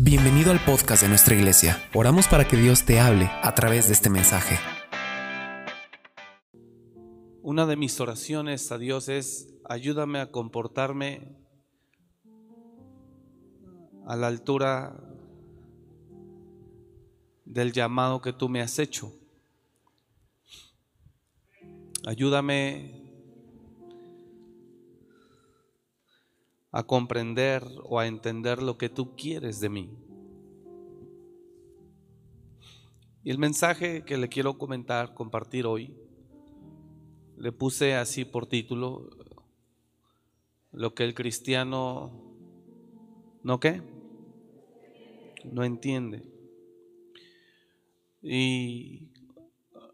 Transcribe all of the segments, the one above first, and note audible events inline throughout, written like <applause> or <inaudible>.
Bienvenido al podcast de nuestra iglesia. Oramos para que Dios te hable a través de este mensaje. Una de mis oraciones a Dios es, ayúdame a comportarme a la altura del llamado que tú me has hecho. Ayúdame a comprender o a entender lo que tú quieres de mí. Y el mensaje que le quiero comentar, compartir hoy, le puse así por título, lo que el cristiano no qué, no entiende. Y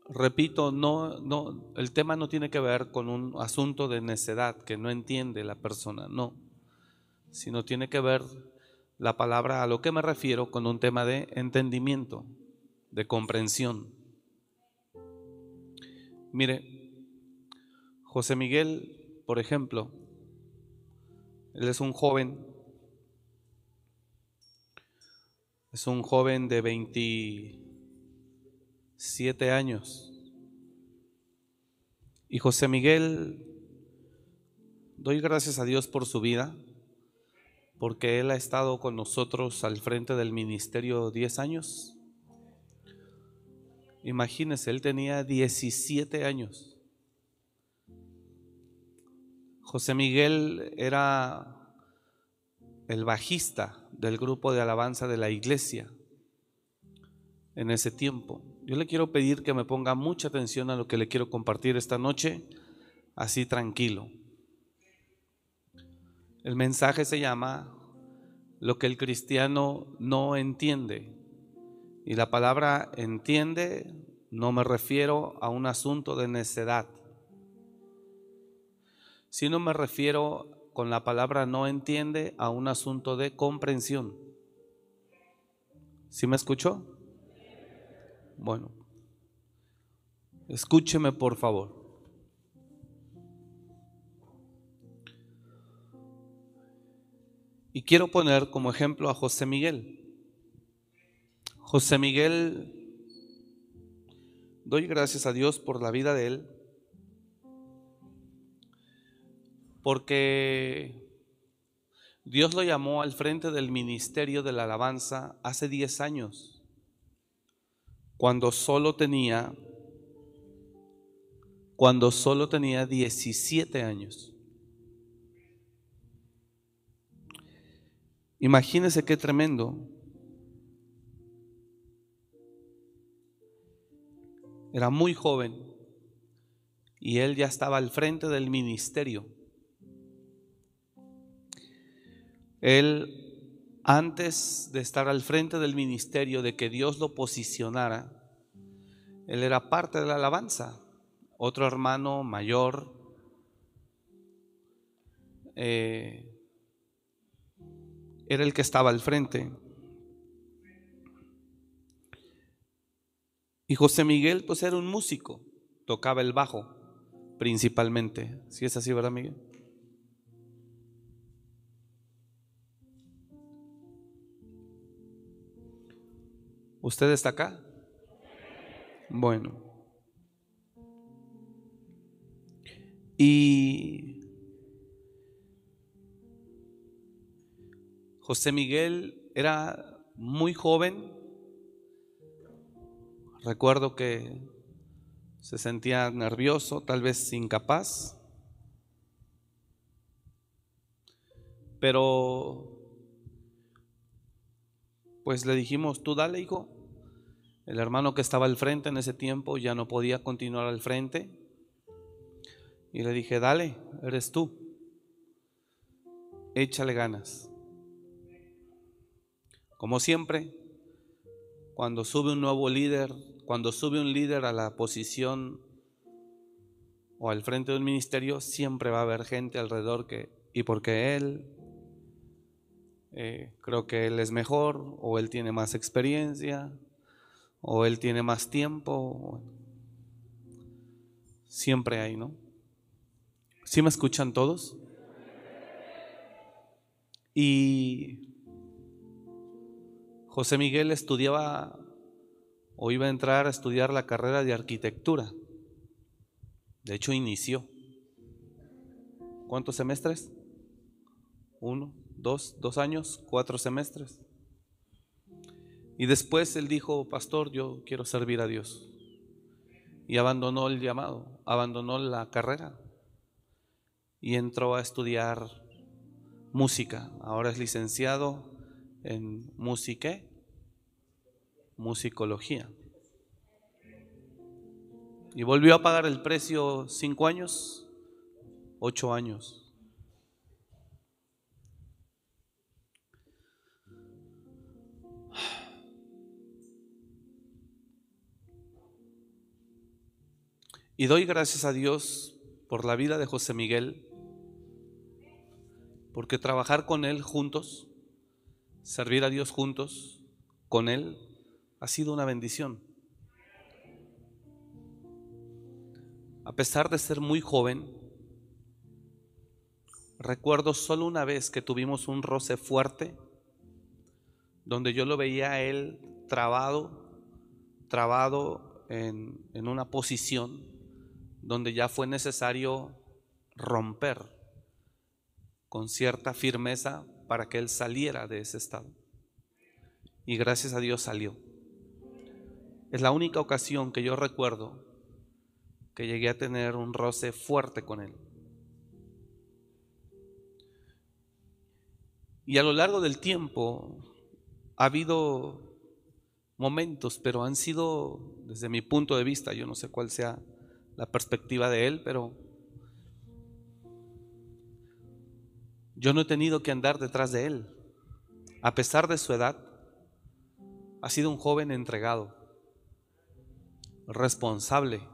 repito, no, no, el tema no tiene que ver con un asunto de necedad que no entiende la persona, no sino tiene que ver la palabra a lo que me refiero con un tema de entendimiento, de comprensión. Mire, José Miguel, por ejemplo, él es un joven, es un joven de 27 años. Y José Miguel, doy gracias a Dios por su vida porque Él ha estado con nosotros al frente del ministerio 10 años. Imagínense, Él tenía 17 años. José Miguel era el bajista del grupo de alabanza de la iglesia en ese tiempo. Yo le quiero pedir que me ponga mucha atención a lo que le quiero compartir esta noche, así tranquilo. El mensaje se llama Lo que el cristiano no entiende. Y la palabra entiende no me refiero a un asunto de necedad, sino me refiero con la palabra no entiende a un asunto de comprensión. ¿Sí me escuchó? Bueno, escúcheme por favor. Y quiero poner como ejemplo a José Miguel. José Miguel, doy gracias a Dios por la vida de él, porque Dios lo llamó al frente del ministerio de la alabanza hace 10 años, cuando solo tenía, cuando solo tenía 17 años. Imagínese qué tremendo. Era muy joven y él ya estaba al frente del ministerio. Él, antes de estar al frente del ministerio, de que Dios lo posicionara, él era parte de la alabanza. Otro hermano mayor, eh, era el que estaba al frente. Y José Miguel, pues era un músico, tocaba el bajo principalmente. Si es así, ¿verdad, Miguel? ¿Usted está acá? Bueno. Y José Miguel era muy joven. Recuerdo que se sentía nervioso, tal vez incapaz. Pero, pues le dijimos, tú dale, hijo. El hermano que estaba al frente en ese tiempo ya no podía continuar al frente. Y le dije, dale, eres tú. Échale ganas. Como siempre, cuando sube un nuevo líder, cuando sube un líder a la posición o al frente de un ministerio, siempre va a haber gente alrededor que, y porque él, eh, creo que él es mejor, o él tiene más experiencia, o él tiene más tiempo, siempre hay, ¿no? ¿Sí me escuchan todos? Y José Miguel estudiaba o iba a entrar a estudiar la carrera de arquitectura. De hecho, inició. ¿Cuántos semestres? Uno, dos, dos años, cuatro semestres. Y después él dijo, pastor, yo quiero servir a Dios. Y abandonó el llamado, abandonó la carrera y entró a estudiar música. Ahora es licenciado en música, musicología. Y volvió a pagar el precio cinco años, ocho años. Y doy gracias a Dios por la vida de José Miguel, porque trabajar con él juntos, servir a Dios juntos, con él, ha sido una bendición. A pesar de ser muy joven, recuerdo solo una vez que tuvimos un roce fuerte, donde yo lo veía a él trabado, trabado en, en una posición donde ya fue necesario romper con cierta firmeza para que él saliera de ese estado. Y gracias a Dios salió. Es la única ocasión que yo recuerdo que llegué a tener un roce fuerte con él. Y a lo largo del tiempo ha habido momentos, pero han sido, desde mi punto de vista, yo no sé cuál sea la perspectiva de él, pero yo no he tenido que andar detrás de él. A pesar de su edad, ha sido un joven entregado, responsable,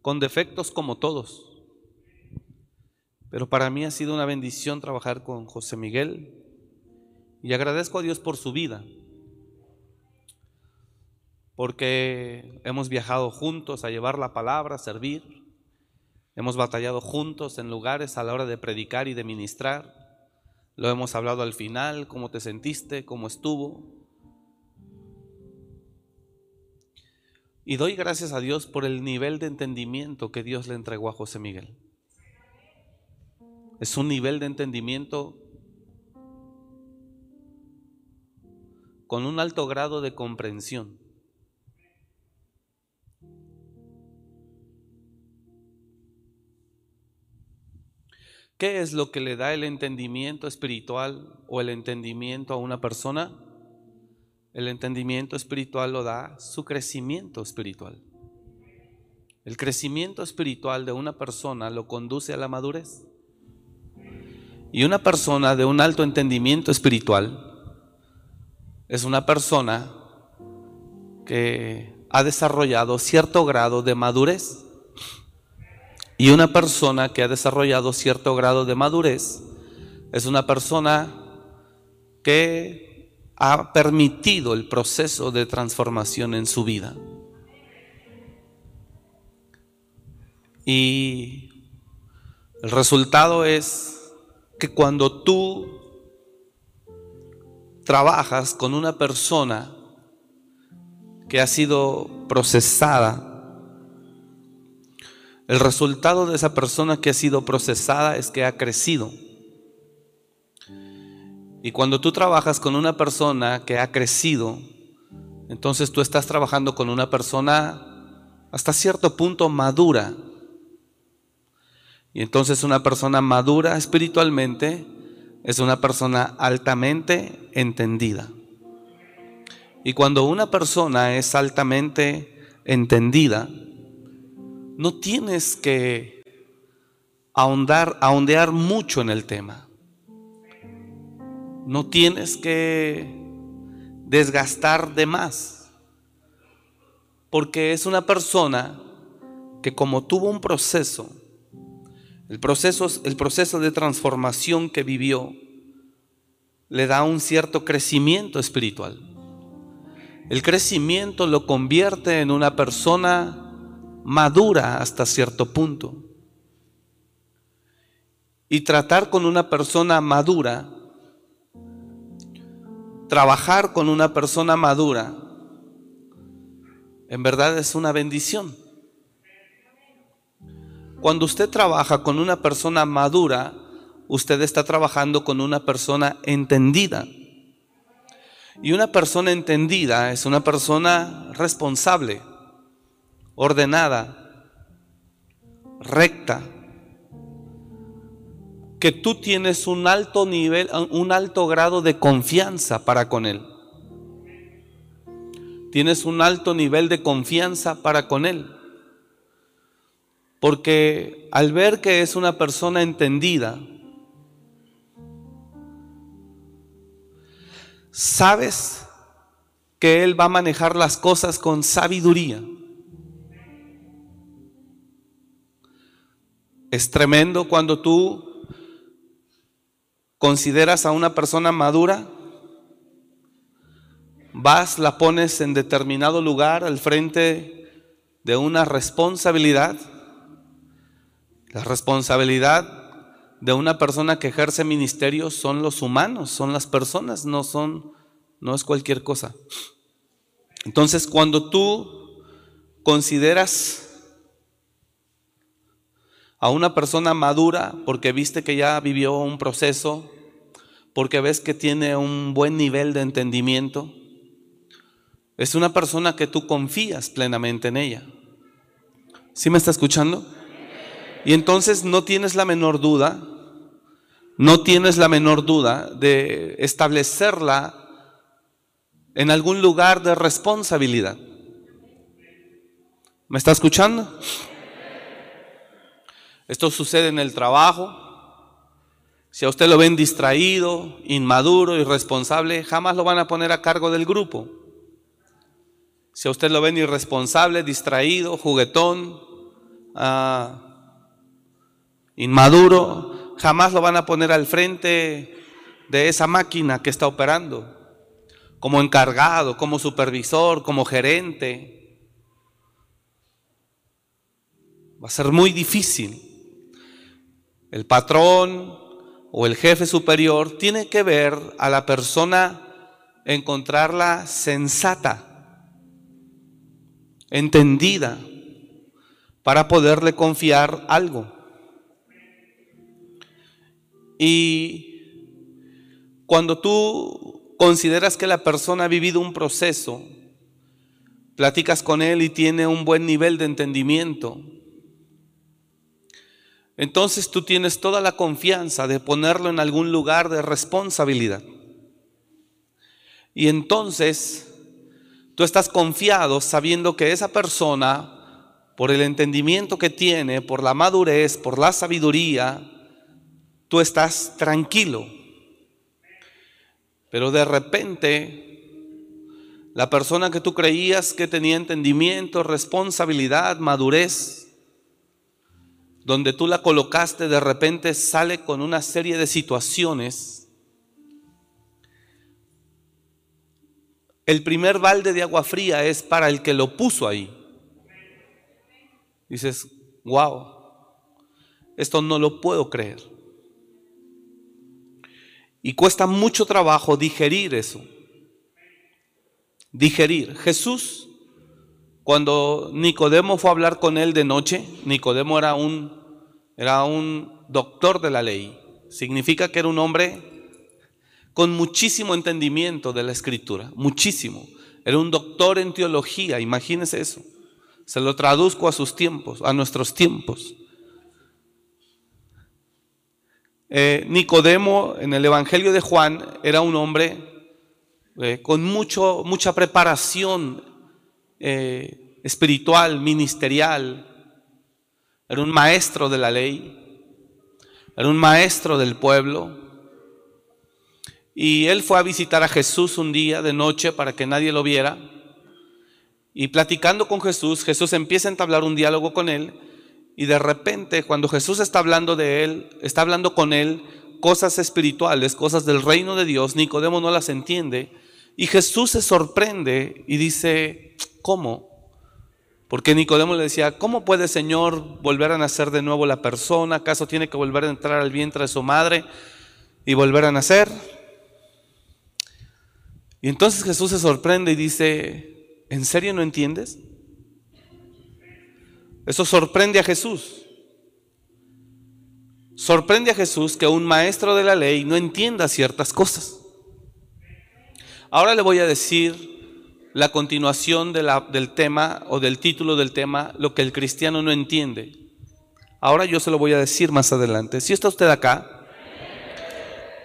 con defectos como todos. Pero para mí ha sido una bendición trabajar con José Miguel y agradezco a Dios por su vida porque hemos viajado juntos a llevar la palabra, a servir, hemos batallado juntos en lugares a la hora de predicar y de ministrar, lo hemos hablado al final, cómo te sentiste, cómo estuvo. Y doy gracias a Dios por el nivel de entendimiento que Dios le entregó a José Miguel. Es un nivel de entendimiento con un alto grado de comprensión. ¿Qué es lo que le da el entendimiento espiritual o el entendimiento a una persona? El entendimiento espiritual lo da su crecimiento espiritual. El crecimiento espiritual de una persona lo conduce a la madurez. Y una persona de un alto entendimiento espiritual es una persona que ha desarrollado cierto grado de madurez. Y una persona que ha desarrollado cierto grado de madurez es una persona que ha permitido el proceso de transformación en su vida. Y el resultado es que cuando tú trabajas con una persona que ha sido procesada el resultado de esa persona que ha sido procesada es que ha crecido. Y cuando tú trabajas con una persona que ha crecido, entonces tú estás trabajando con una persona hasta cierto punto madura. Y entonces una persona madura espiritualmente es una persona altamente entendida. Y cuando una persona es altamente entendida, no tienes que ahondar, ahondear mucho en el tema. No tienes que desgastar de más. Porque es una persona que como tuvo un proceso, el proceso, el proceso de transformación que vivió, le da un cierto crecimiento espiritual. El crecimiento lo convierte en una persona madura hasta cierto punto. Y tratar con una persona madura trabajar con una persona madura, en verdad es una bendición. Cuando usted trabaja con una persona madura, usted está trabajando con una persona entendida. Y una persona entendida es una persona responsable, ordenada, recta, que tú tienes un alto nivel, un alto grado de confianza para con él. Tienes un alto nivel de confianza para con él. Porque al ver que es una persona entendida, sabes que Él va a manejar las cosas con sabiduría. Es tremendo cuando tú consideras a una persona madura, vas, la pones en determinado lugar al frente de una responsabilidad. La responsabilidad de una persona que ejerce ministerio son los humanos, son las personas, no son, no es cualquier cosa. Entonces, cuando tú consideras a una persona madura porque viste que ya vivió un proceso, porque ves que tiene un buen nivel de entendimiento, es una persona que tú confías plenamente en ella. ¿Sí me está escuchando? Y entonces no tienes la menor duda, no tienes la menor duda de establecerla en algún lugar de responsabilidad. ¿Me está escuchando? Esto sucede en el trabajo. Si a usted lo ven distraído, inmaduro, irresponsable, jamás lo van a poner a cargo del grupo. Si a usted lo ven irresponsable, distraído, juguetón, ah, inmaduro, jamás lo van a poner al frente de esa máquina que está operando, como encargado, como supervisor, como gerente. Va a ser muy difícil. El patrón o el jefe superior tiene que ver a la persona, encontrarla sensata, entendida, para poderle confiar algo. Y cuando tú consideras que la persona ha vivido un proceso, platicas con él y tiene un buen nivel de entendimiento, entonces tú tienes toda la confianza de ponerlo en algún lugar de responsabilidad. Y entonces tú estás confiado sabiendo que esa persona, por el entendimiento que tiene, por la madurez, por la sabiduría, tú estás tranquilo. Pero de repente, la persona que tú creías que tenía entendimiento, responsabilidad, madurez, donde tú la colocaste, de repente sale con una serie de situaciones. El primer balde de agua fría es para el que lo puso ahí. Dices, wow, esto no lo puedo creer. Y cuesta mucho trabajo digerir eso. Digerir. Jesús, cuando Nicodemo fue a hablar con él de noche, Nicodemo era un era un doctor de la ley. Significa que era un hombre con muchísimo entendimiento de la escritura, muchísimo. Era un doctor en teología, imagínese eso. Se lo traduzco a sus tiempos, a nuestros tiempos. Eh, Nicodemo en el Evangelio de Juan era un hombre eh, con mucho, mucha preparación eh, espiritual, ministerial, era un maestro de la ley, era un maestro del pueblo. Y él fue a visitar a Jesús un día de noche para que nadie lo viera. Y platicando con Jesús, Jesús empieza a entablar un diálogo con él. Y de repente, cuando Jesús está hablando de él, está hablando con él cosas espirituales, cosas del reino de Dios, Nicodemo no las entiende. Y Jesús se sorprende y dice, ¿cómo? Porque Nicodemo le decía, ¿cómo puede Señor volver a nacer de nuevo la persona? ¿Acaso tiene que volver a entrar al vientre de su madre y volver a nacer? Y entonces Jesús se sorprende y dice, ¿en serio no entiendes? Eso sorprende a Jesús. Sorprende a Jesús que un maestro de la ley no entienda ciertas cosas. Ahora le voy a decir la continuación del tema o del título del tema, lo que el cristiano no entiende. Ahora yo se lo voy a decir más adelante. Si está usted acá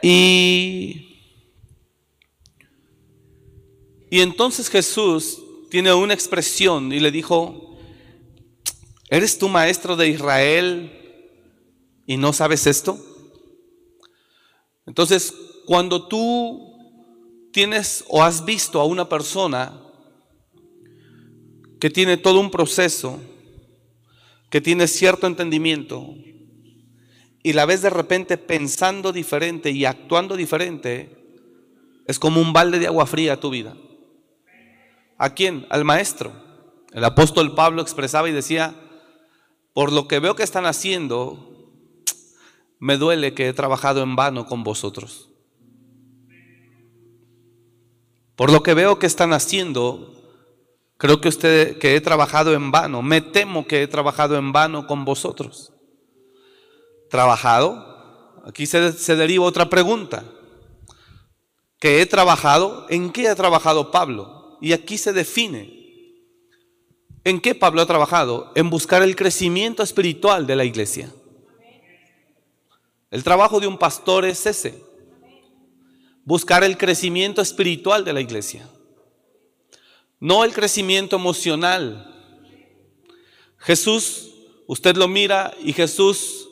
y, y entonces Jesús tiene una expresión y le dijo, ¿eres tú maestro de Israel y no sabes esto? Entonces, cuando tú tienes o has visto a una persona que tiene todo un proceso, que tiene cierto entendimiento, y la ves de repente pensando diferente y actuando diferente, es como un balde de agua fría tu vida. ¿A quién? Al maestro. El apóstol Pablo expresaba y decía, por lo que veo que están haciendo, me duele que he trabajado en vano con vosotros. Por lo que veo que están haciendo, creo que usted que he trabajado en vano, me temo que he trabajado en vano con vosotros. ¿Trabajado? Aquí se, se deriva otra pregunta. ¿Que he trabajado? ¿En qué ha trabajado Pablo? Y aquí se define. ¿En qué Pablo ha trabajado? En buscar el crecimiento espiritual de la iglesia. El trabajo de un pastor es ese buscar el crecimiento espiritual de la iglesia, no el crecimiento emocional. Jesús, usted lo mira y Jesús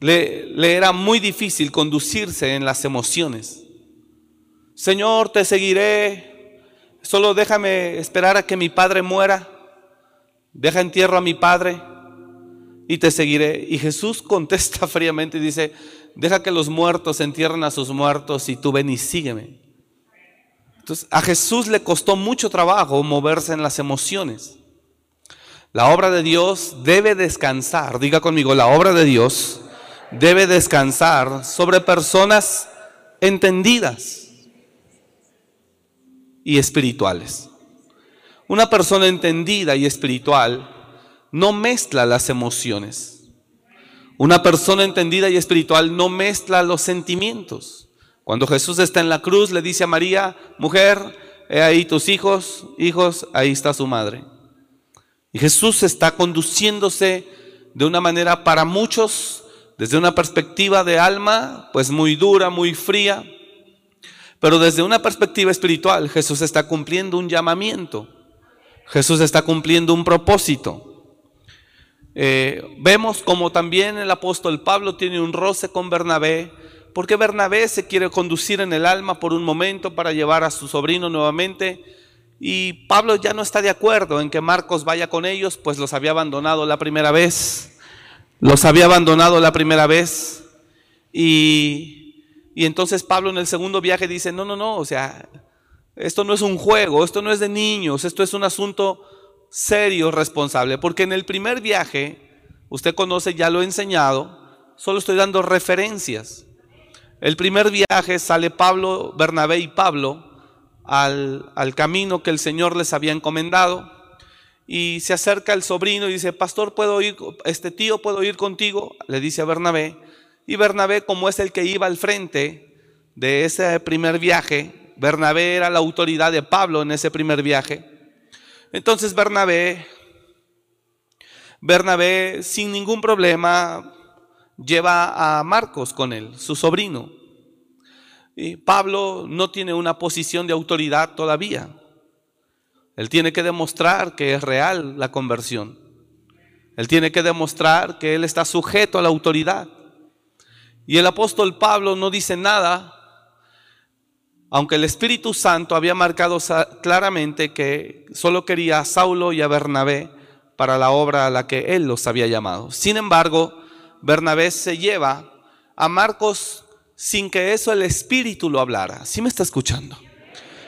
le, era muy difícil conducirse en las emociones. Señor, te seguiré, solo déjame esperar a que mi padre muera, deja entierro a mi padre y te seguiré. Y Jesús contesta <laughs> fríamente y dice, deja que los muertos entierren a sus muertos y tú ven y sígueme. Entonces, a Jesús le costó mucho trabajo moverse en las emociones. La obra de Dios debe descansar, diga conmigo, la obra de Dios debe descansar sobre personas entendidas y espirituales. Una persona entendida y espiritual no mezcla las emociones. Una persona entendida y espiritual no mezcla los sentimientos. Cuando Jesús está en la cruz, le dice a María, mujer, he ahí tus hijos, hijos, ahí está su madre. Y Jesús está conduciéndose de una manera para muchos, desde una perspectiva de alma, pues muy dura, muy fría, pero desde una perspectiva espiritual, Jesús está cumpliendo un llamamiento. Jesús está cumpliendo un propósito. Eh, vemos como también el apóstol Pablo tiene un roce con Bernabé, porque Bernabé se quiere conducir en el alma por un momento para llevar a su sobrino nuevamente. Y Pablo ya no está de acuerdo en que Marcos vaya con ellos, pues los había abandonado la primera vez. Los había abandonado la primera vez. Y, y entonces Pablo en el segundo viaje dice, no, no, no, o sea, esto no es un juego, esto no es de niños, esto es un asunto serio, responsable, porque en el primer viaje, usted conoce, ya lo he enseñado, solo estoy dando referencias. El primer viaje sale Pablo, Bernabé y Pablo al, al camino que el Señor les había encomendado y se acerca el sobrino y dice, pastor, ¿puedo ir, este tío, ¿puedo ir contigo? Le dice a Bernabé. Y Bernabé, como es el que iba al frente de ese primer viaje, Bernabé era la autoridad de Pablo en ese primer viaje, entonces Bernabé, Bernabé sin ningún problema lleva a Marcos con él, su sobrino. Y Pablo no tiene una posición de autoridad todavía. Él tiene que demostrar que es real la conversión. Él tiene que demostrar que él está sujeto a la autoridad. Y el apóstol Pablo no dice nada aunque el Espíritu Santo había marcado claramente que solo quería a Saulo y a Bernabé para la obra a la que él los había llamado. Sin embargo, Bernabé se lleva a Marcos sin que eso el Espíritu lo hablara. ¿Sí me está escuchando?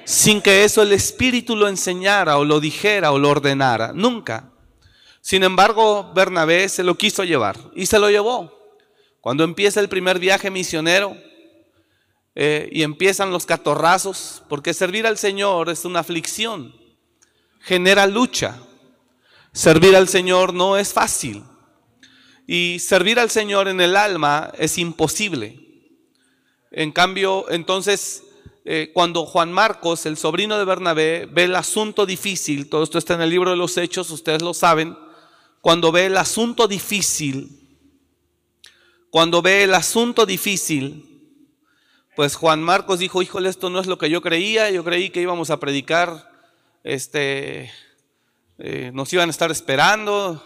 Sin que eso el Espíritu lo enseñara o lo dijera o lo ordenara. Nunca. Sin embargo, Bernabé se lo quiso llevar y se lo llevó. Cuando empieza el primer viaje misionero, eh, y empiezan los catorrazos, porque servir al Señor es una aflicción, genera lucha. Servir al Señor no es fácil. Y servir al Señor en el alma es imposible. En cambio, entonces, eh, cuando Juan Marcos, el sobrino de Bernabé, ve el asunto difícil, todo esto está en el libro de los Hechos, ustedes lo saben, cuando ve el asunto difícil, cuando ve el asunto difícil, pues Juan Marcos dijo, híjole, esto no es lo que yo creía, yo creí que íbamos a predicar, este, eh, nos iban a estar esperando,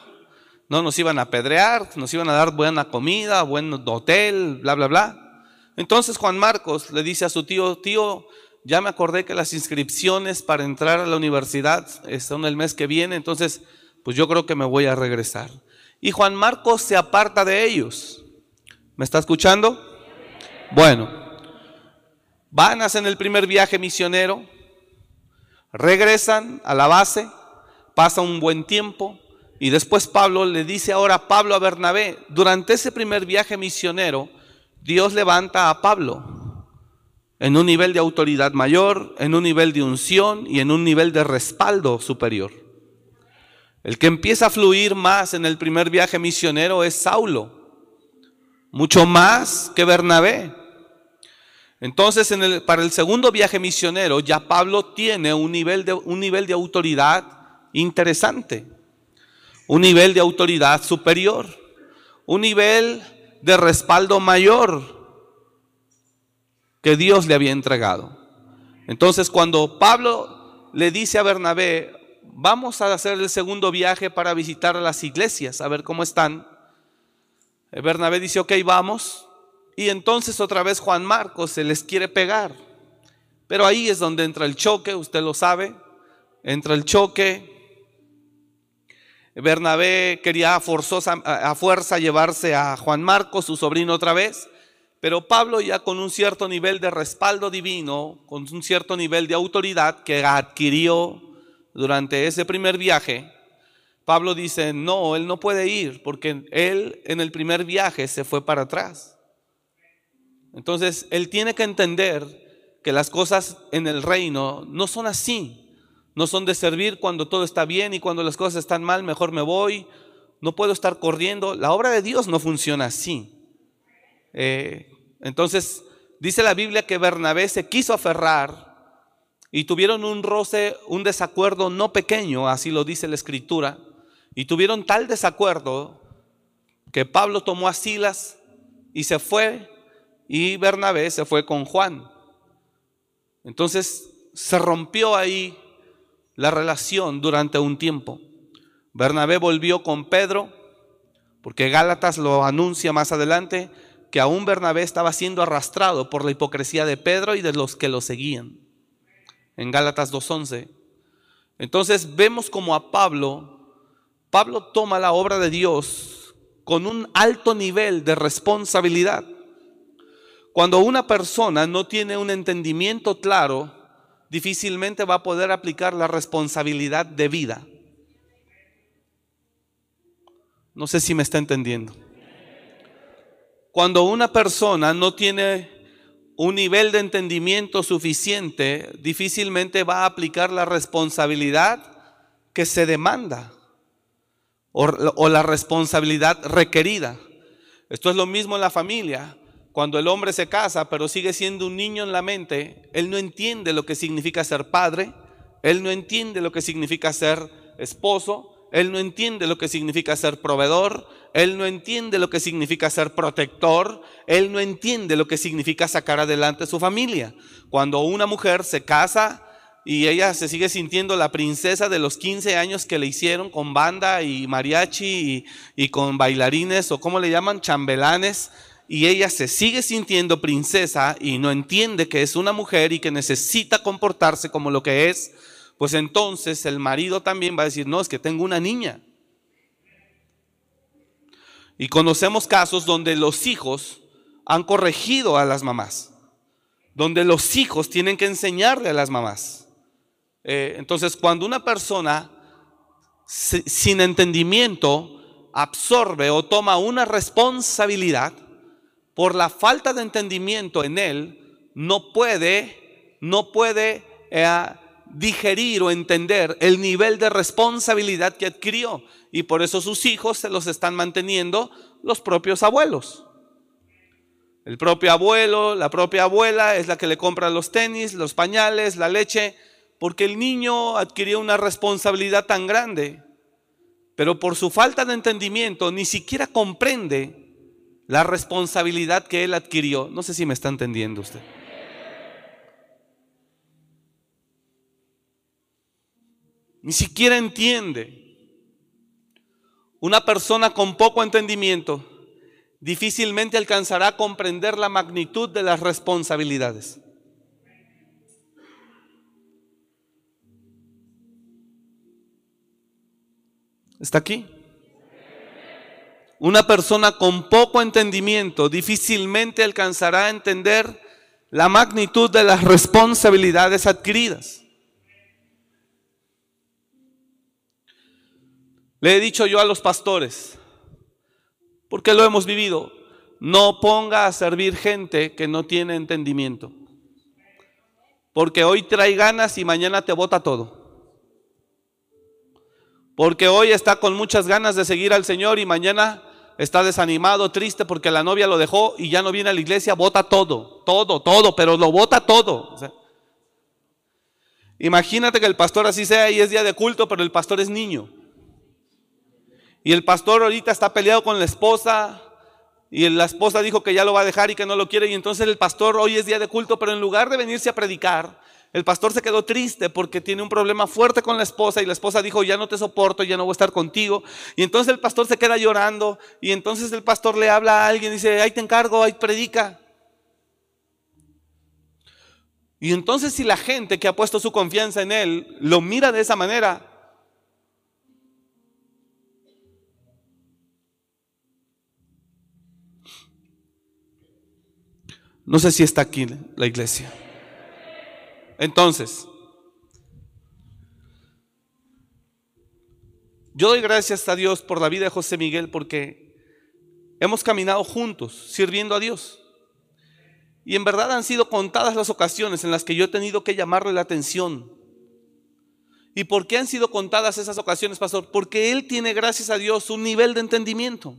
no nos iban a apedrear, nos iban a dar buena comida, buen hotel, bla, bla, bla. Entonces Juan Marcos le dice a su tío, tío, ya me acordé que las inscripciones para entrar a la universidad son el mes que viene, entonces pues yo creo que me voy a regresar. Y Juan Marcos se aparta de ellos. ¿Me está escuchando? Bueno, van, hacen el primer viaje misionero, regresan a la base, pasa un buen tiempo y después Pablo le dice ahora Pablo a Bernabé, durante ese primer viaje misionero, Dios levanta a Pablo en un nivel de autoridad mayor, en un nivel de unción y en un nivel de respaldo superior. El que empieza a fluir más en el primer viaje misionero es Saulo, mucho más que Bernabé. Entonces, en el, para el segundo viaje misionero, ya Pablo tiene un nivel, de, un nivel de autoridad interesante, un nivel de autoridad superior, un nivel de respaldo mayor que Dios le había entregado. Entonces cuando Pablo le dice a Bernabé, vamos a hacer el segundo viaje para visitar las iglesias, a ver cómo están. Eh, Bernabé dice, ok, vamos. Y entonces otra vez Juan Marcos se les quiere pegar. Pero ahí es donde entra el choque, usted lo sabe. Entra el choque, Bernabé quería forzosa, a fuerza llevarse a Juan Marcos, su sobrino, otra vez, pero Pablo ya con un cierto nivel de respaldo divino, con un cierto nivel de autoridad que adquirió durante ese primer viaje, Pablo dice, no, él no puede ir porque él en el primer viaje se fue para atrás. Entonces, él tiene que entender que las cosas en el reino no son así. No son de servir cuando todo está bien y cuando las cosas están mal, mejor me voy. No puedo estar corriendo. La obra de Dios no funciona así. Eh, entonces, dice la Biblia que Bernabé se quiso aferrar y tuvieron un roce, un desacuerdo no pequeño, así lo dice la escritura, y tuvieron tal desacuerdo que Pablo tomó a Silas y se fue y Bernabé se fue con Juan. Entonces se rompió ahí la relación durante un tiempo. Bernabé volvió con Pedro, porque Gálatas lo anuncia más adelante, que aún Bernabé estaba siendo arrastrado por la hipocresía de Pedro y de los que lo seguían. En Gálatas 2.11. Entonces vemos como a Pablo, Pablo toma la obra de Dios con un alto nivel de responsabilidad. Cuando una persona no tiene un entendimiento claro difícilmente va a poder aplicar la responsabilidad de vida. No sé si me está entendiendo. Cuando una persona no tiene un nivel de entendimiento suficiente, difícilmente va a aplicar la responsabilidad que se demanda o, la responsabilidad requerida. Esto es lo mismo en la familia. Cuando el hombre se casa, pero sigue siendo un niño en la mente, él no entiende lo que significa ser padre, él no entiende lo que significa ser esposo, él no entiende lo que significa ser proveedor, él no entiende lo que significa ser protector, él no entiende lo que significa sacar adelante su familia. Cuando una mujer se casa y ella se sigue sintiendo la princesa de los 15 años que le hicieron con banda y mariachi y, y con bailarines o como le llaman, chambelanes, y ella se sigue sintiendo princesa y no entiende que es una mujer y que necesita comportarse como lo que es, pues entonces el marido también va a decir, no, es que tengo una niña. Y conocemos casos donde los hijos han corregido a las mamás, donde los hijos tienen que enseñarle a las mamás. Eh, entonces, cuando una persona sin entendimiento absorbe o toma una responsabilidad, por la falta de entendimiento en él, no puede, no puede eh, digerir o entender el nivel de responsabilidad que adquirió. Y por eso sus hijos se los están manteniendo los propios abuelos. El propio abuelo, la propia abuela es la que le compra los tenis, los pañales, la leche, porque el niño adquirió una responsabilidad tan grande, pero por su falta de entendimiento ni siquiera comprende la responsabilidad que él adquirió. No sé si me está entendiendo usted. Ni siquiera entiende. Una persona con poco entendimiento difícilmente alcanzará a comprender la magnitud de las responsabilidades. ¿Está aquí? Una persona con poco entendimiento difícilmente alcanzará a entender la magnitud de las responsabilidades adquiridas. Le he dicho yo a los pastores, porque lo hemos vivido. No ponga a servir gente que no tiene entendimiento. Porque hoy trae ganas y mañana te bota todo. Porque hoy está con muchas ganas de seguir al Señor y mañana está desanimado, triste porque la novia lo dejó y ya no viene a la iglesia, bota todo, todo, todo, pero lo bota todo. imagínate que el pastor así sea y es día de culto, pero el pastor es niño. Y el pastor ahorita está peleado con la esposa y la esposa dijo que ya lo va a dejar y que no lo quiere. Y entonces el pastor hoy es día de culto, pero en lugar de venirse a predicar, el pastor se quedó triste porque tiene un problema fuerte con la esposa y la esposa dijo, ya no te soporto, ya no voy a estar contigo. Y entonces el pastor se queda llorando y entonces el pastor le habla a alguien y dice, ahí te encargo, ahí predica. Y entonces si la gente que ha puesto su confianza en él lo mira de esa manera, No sé si está aquí la iglesia. Entonces, yo doy gracias a Dios por la vida de José Miguel porque hemos caminado juntos sirviendo a Dios. Y en verdad han sido contadas las ocasiones en las que yo he tenido que llamarle la atención. ¿Y por qué han sido contadas esas ocasiones, pastor? Porque él tiene, gracias a Dios, un nivel de entendimiento.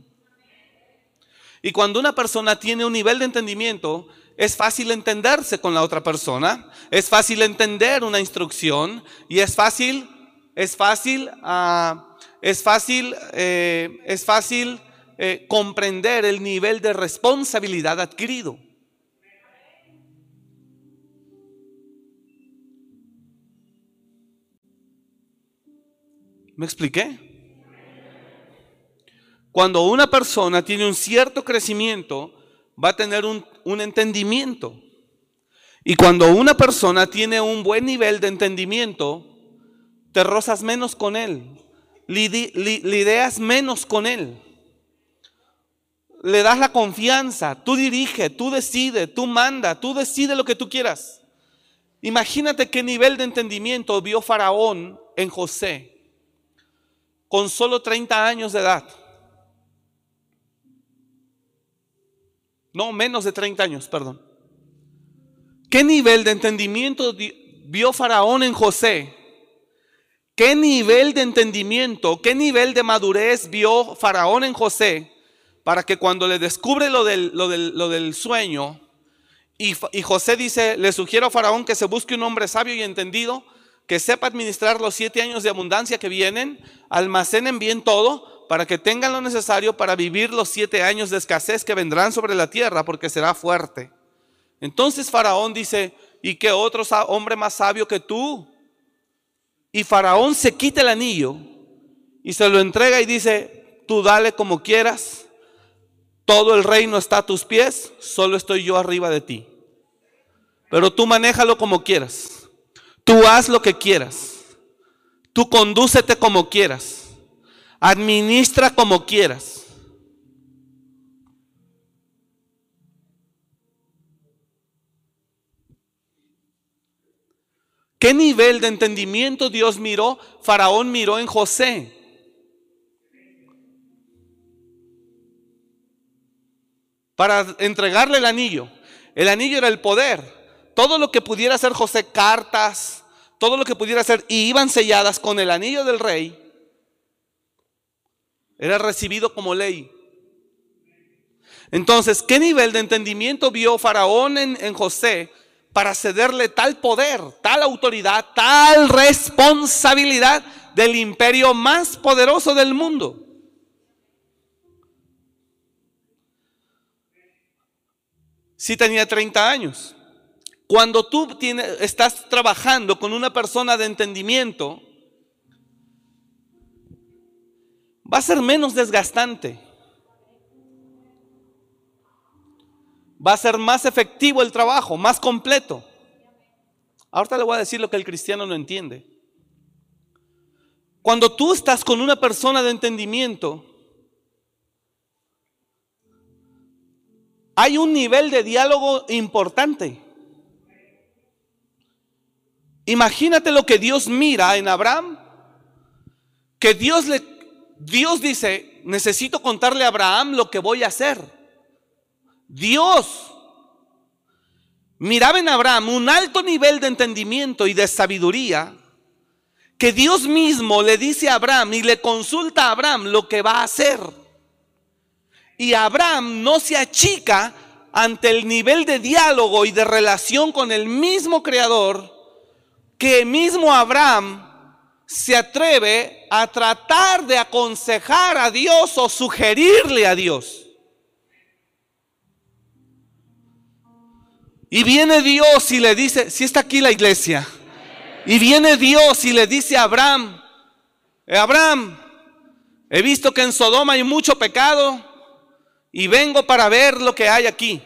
Y cuando una persona tiene un nivel de entendimiento, es fácil entenderse con la otra persona, es fácil entender una instrucción y es fácil, es fácil, uh, es fácil, eh, es fácil eh, comprender el nivel de responsabilidad adquirido. ¿Me expliqué? Cuando una persona tiene un cierto crecimiento, va a tener un, entendimiento. Y cuando una persona tiene un buen nivel de entendimiento, te rozas menos con él, menos con él. Le das la confianza, tú dirige, tú decide, tú manda, tú decide lo que tú quieras. Imagínate qué nivel de entendimiento vio Faraón en José con solo 30 años de edad. No, menos de 30 años, perdón. ¿Qué nivel de entendimiento vio Faraón en José? ¿Qué nivel de entendimiento, qué nivel de madurez vio Faraón en José para que cuando le descubre lo del, lo del, sueño y, y José dice, le sugiero a Faraón que se busque un hombre sabio y entendido, que sepa administrar los siete años de abundancia que vienen, almacenen bien todo para que tengan lo necesario para vivir los siete años de escasez que vendrán sobre la tierra, porque será fuerte. Entonces Faraón dice, ¿y qué otro hombre más sabio que tú? Y Faraón se quita el anillo y se lo entrega y dice, tú dale como quieras, todo el reino está a tus pies, solo estoy yo arriba de ti. Pero tú manéjalo como quieras, tú haz lo que quieras, tú condúcete como quieras. Administra como quieras. ¿Qué nivel de entendimiento Dios miró? Faraón miró en José. Para entregarle el anillo. El anillo era el poder. todo lo que pudiera hacer José, cartas, todo lo que pudiera hacer, y iban selladas con el anillo del rey, era recibido como ley. Entonces, ¿qué nivel de entendimiento vio Faraón en, José para cederle tal poder, tal autoridad, tal responsabilidad del imperio más poderoso del mundo? Si tenía 30 años. Cuando tú estás trabajando con una persona de entendimiento, va a ser menos desgastante. Va a ser más efectivo el trabajo, más completo. Ahorita le voy a decir lo que el cristiano no entiende. Cuando tú estás con una persona de entendimiento, hay un nivel de diálogo importante. Imagínate lo que Dios mira en Abraham, que Dios le Dios dice, necesito contarle a Abraham lo que voy a hacer. Dios miraba en Abraham un alto nivel de entendimiento y de sabiduría que Dios mismo le dice a Abraham y le consulta a Abraham lo que va a hacer. Y Abraham no se achica ante el nivel de diálogo y de relación con el mismo creador que mismo Abraham se atreve a tratar de aconsejar a Dios o sugerirle a Dios. Y viene Dios y le dice, si está aquí la iglesia, y viene Dios y le dice a Abraham, eh, Abraham, he visto que en Sodoma hay mucho pecado y vengo para ver lo que hay aquí.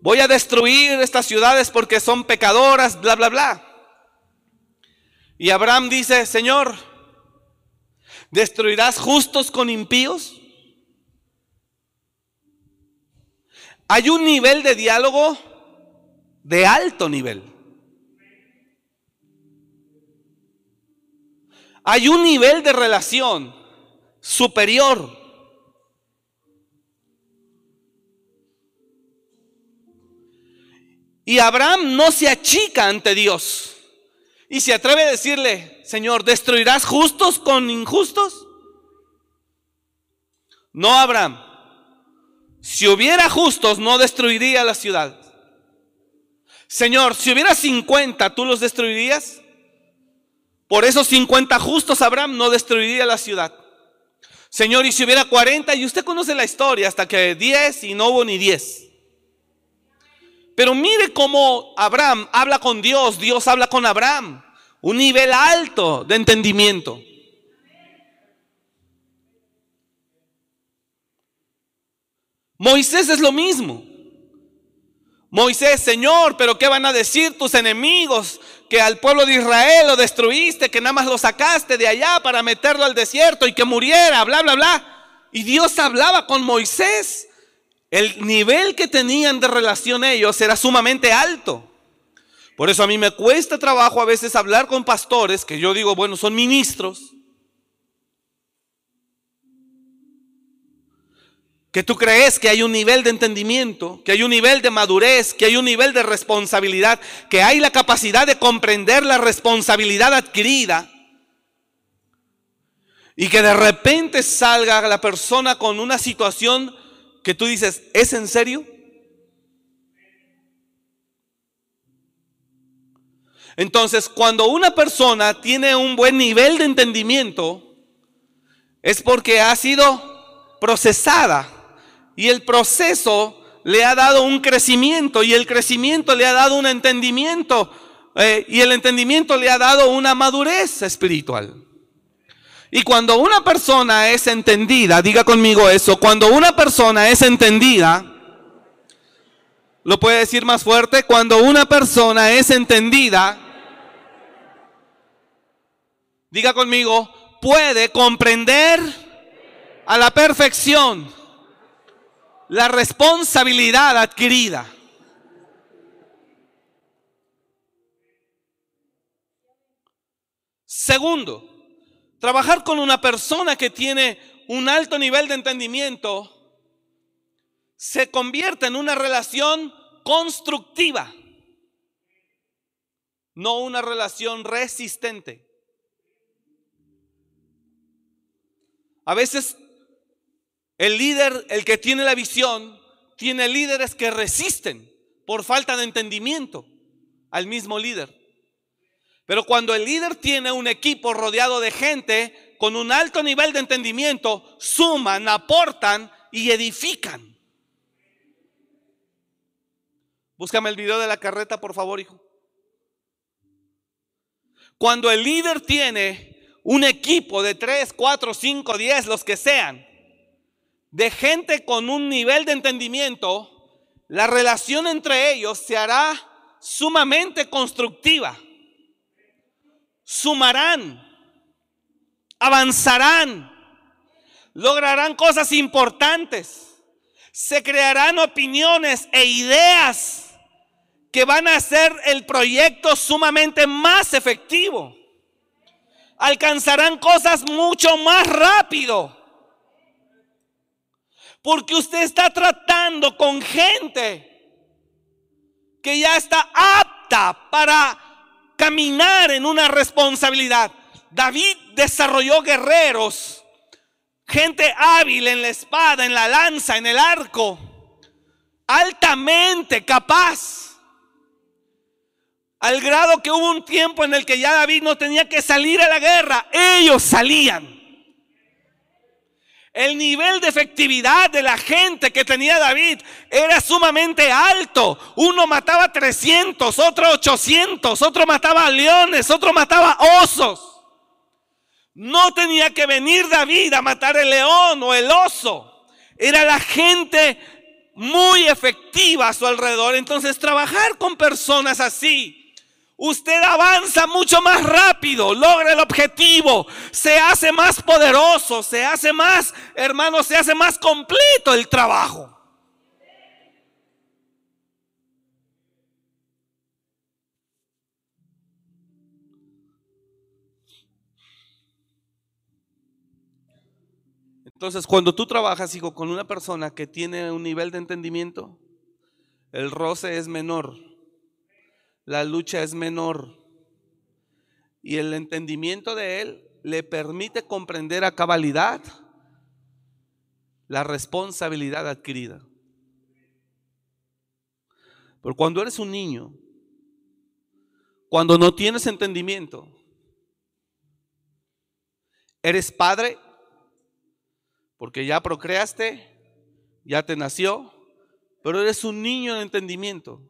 Voy a destruir estas ciudades porque son pecadoras, bla, bla, bla. Y Abraham dice, Señor, ¿destruirás justos con impíos? Hay un nivel de diálogo de alto nivel. Hay un nivel de relación superior. Y Abraham no se achica ante Dios. Y se atreve a decirle, Señor, ¿destruirás justos con injustos? No, Abraham. Si hubiera justos, no destruiría la ciudad. Señor, si hubiera 50, ¿tú los destruirías? Por esos 50 justos, Abraham no destruiría la ciudad. Señor, y si hubiera 40, y usted conoce la historia, hasta que 10 y no hubo ni 10. Pero mire cómo Abraham habla con Dios, Dios habla con Abraham un nivel alto de entendimiento. Moisés es lo mismo. Moisés, Señor, pero ¿qué van a decir tus enemigos? Que al pueblo de Israel lo destruiste, que nada más lo sacaste de allá para meterlo al desierto y que muriera, bla, bla, bla. Y Dios hablaba con Moisés. El nivel que tenían de relación ellos era sumamente alto. Por eso a mí me cuesta trabajo a veces hablar con pastores que yo digo, bueno, son ministros. Que tú crees que hay un nivel de entendimiento, que hay un nivel de madurez, que hay un nivel de responsabilidad, que hay la capacidad de comprender la responsabilidad adquirida. Y que de repente salga la persona con una situación que tú dices, ¿es en serio? Entonces, cuando una persona tiene un buen nivel de entendimiento, es porque ha sido procesada y el proceso le ha dado un crecimiento y el crecimiento le ha dado un entendimiento eh, y el entendimiento le ha dado una madurez espiritual. Y cuando una persona es entendida, diga conmigo eso, cuando una persona es entendida, lo puede decir más fuerte, cuando una persona es entendida, diga conmigo, puede comprender a la perfección la responsabilidad adquirida. Segundo, trabajar con una persona que tiene un alto nivel de entendimiento se convierte en una relación constructiva. no una relación resistente. A veces el líder, el que tiene la visión, tiene líderes que resisten por falta de entendimiento al mismo líder. Pero cuando el líder tiene un equipo rodeado de gente con un alto nivel de entendimiento, suman, aportan y edifican. Búscame el video de la carreta, por favor, hijo. Cuando el líder tiene un equipo de 3, 4, 5, 10, los que sean, de gente con un nivel de entendimiento, la relación entre ellos se hará sumamente constructiva. Sumarán, avanzarán, lograrán cosas importantes, se crearán opiniones e ideas que van a hacer el proyecto sumamente más efectivo. Alcanzarán cosas mucho más rápido. Porque usted está tratando con gente que ya está apta para caminar en una responsabilidad. David desarrolló guerreros, gente hábil en la espada, en la lanza, en el arco, altamente capaz. Al grado que hubo un tiempo en el que ya David no tenía que salir a la guerra, ellos salían. El nivel de efectividad de la gente que tenía David era sumamente alto. Uno mataba 300, otro 800, otro mataba leones, otro mataba osos. No tenía que venir David a matar el león o el oso. Era la gente muy efectiva a su alrededor. Entonces trabajar con personas así Usted avanza mucho más rápido, logra el objetivo, se hace más poderoso, se hace más, hermano, se hace más completo el trabajo. Entonces, cuando tú trabajas, hijo, con una persona que tiene un nivel de entendimiento, el roce es menor la lucha es menor. Y el entendimiento de Él le permite comprender a cabalidad la responsabilidad adquirida. Pero cuando eres un niño, cuando no tienes entendimiento, eres padre porque ya procreaste, ya te nació, pero eres un niño en entendimiento.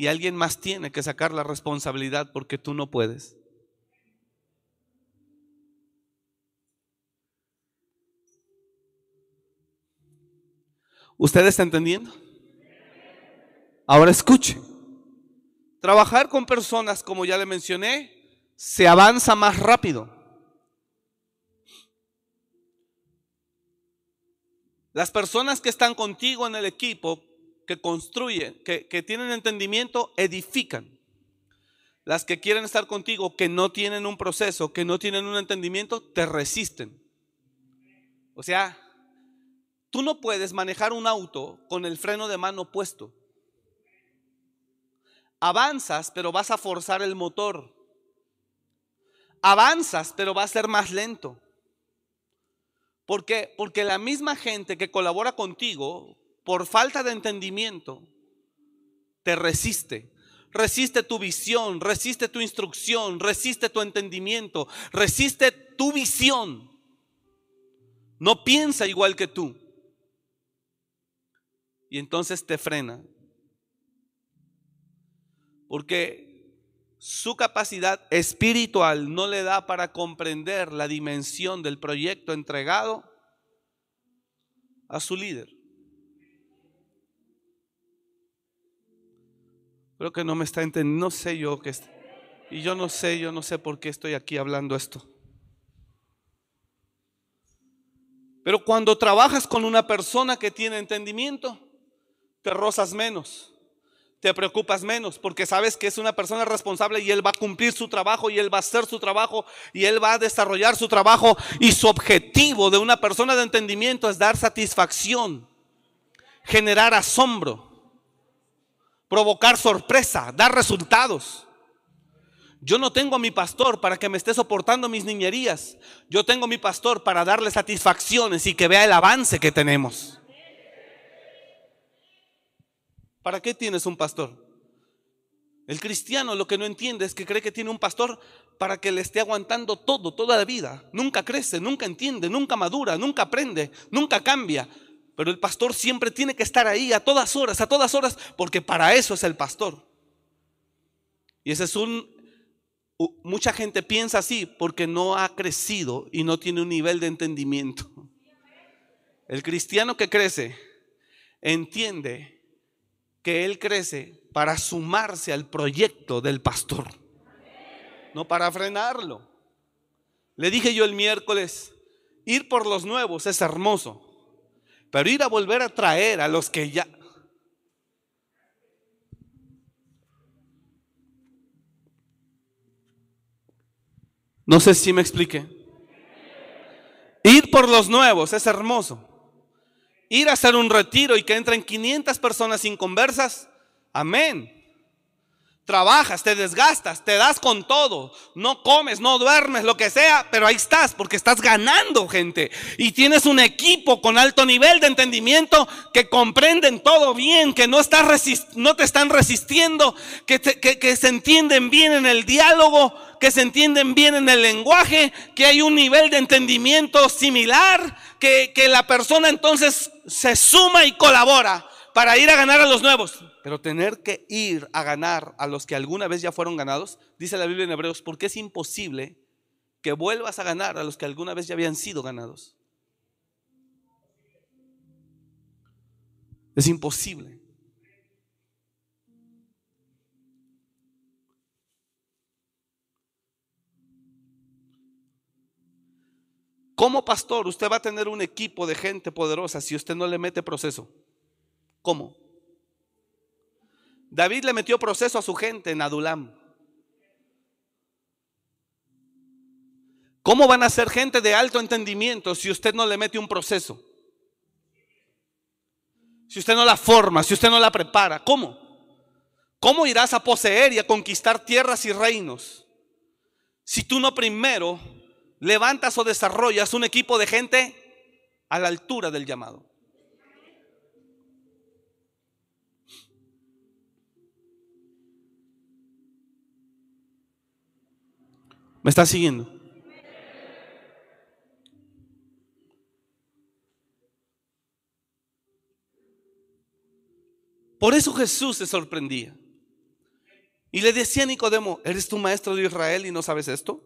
Y alguien más tiene que sacar la responsabilidad porque tú no puedes. ¿Usted está entendiendo? Ahora escuche. Trabajar con personas, como ya le mencioné, se avanza más rápido. Las personas que están contigo en el equipo que construyen, que, que tienen entendimiento, edifican. Las que quieren estar contigo, que no tienen un proceso, que no tienen un entendimiento, te resisten. O sea, tú no puedes manejar un auto con el freno de mano puesto. Avanzas, pero vas a forzar el motor. Avanzas, pero va a ser más lento. ¿Por qué? Porque la misma gente que colabora contigo por falta de entendimiento, te resiste. Resiste tu visión, resiste tu instrucción, resiste tu entendimiento, resiste tu visión. No piensa igual que tú. Y entonces te frena. Porque su capacidad espiritual no le da para comprender la dimensión del proyecto entregado a su líder. Creo que no me está entendiendo. No sé yo qué. Y yo no sé, yo no sé por qué estoy aquí hablando esto. Pero cuando trabajas con una persona que tiene entendimiento, te rozas menos, te preocupas menos, porque sabes que es una persona responsable y él va a cumplir su trabajo y él va a hacer su trabajo y él va a desarrollar su trabajo y su objetivo de una persona de entendimiento es dar satisfacción, generar asombro. Provocar sorpresa, dar resultados. Yo no tengo a mi pastor para que me esté soportando mis niñerías. Yo tengo a mi pastor para darle satisfacciones y que vea el avance que tenemos. ¿Para qué tienes un pastor? El cristiano lo que no entiende es que cree que tiene un pastor para que le esté aguantando todo, toda la vida. Nunca crece, nunca entiende, nunca madura, nunca aprende, nunca cambia. Pero el pastor siempre tiene que estar ahí a todas horas, a todas horas, porque para eso es el pastor. Y ese es un... Mucha gente piensa así porque no ha crecido y no tiene un nivel de entendimiento. El cristiano que crece entiende que él crece para sumarse al proyecto del pastor, no para frenarlo. Le dije yo el miércoles, ir por los nuevos es hermoso, pero ir a volver a traer a los que ya... No sé si me expliqué. Ir por los nuevos es hermoso. Ir a hacer un retiro y que entren 500 personas sin conversas. Amén. Trabajas, te desgastas, te das con todo, no comes, no duermes, lo que sea, pero ahí estás porque estás ganando gente. Y tienes un equipo con alto nivel de entendimiento que comprenden todo bien, que no, no te están resistiendo, que, que se entienden bien en el diálogo, que se entienden bien en el lenguaje, que hay un nivel de entendimiento similar, que la persona entonces se suma y colabora para ir a ganar a los nuevos. Pero tener que ir a ganar a los que alguna vez ya fueron ganados, dice la Biblia en Hebreos, porque es imposible que vuelvas a ganar a los que alguna vez ya habían sido ganados. Es imposible. Como pastor, usted va a tener un equipo de gente poderosa si usted no le mete proceso. ¿Cómo? David le metió proceso a su gente en Adulam. ¿Cómo van a ser gente de alto entendimiento si usted no le mete un proceso? Si usted no la forma, si usted no la prepara, ¿cómo? ¿Cómo irás a poseer y a conquistar tierras y reinos si tú no primero levantas o desarrollas un equipo de gente a la altura del llamado? ¿Me está siguiendo? Por eso Jesús se sorprendía. Y le decía a Nicodemo, ¿eres tu maestro de Israel y no sabes esto?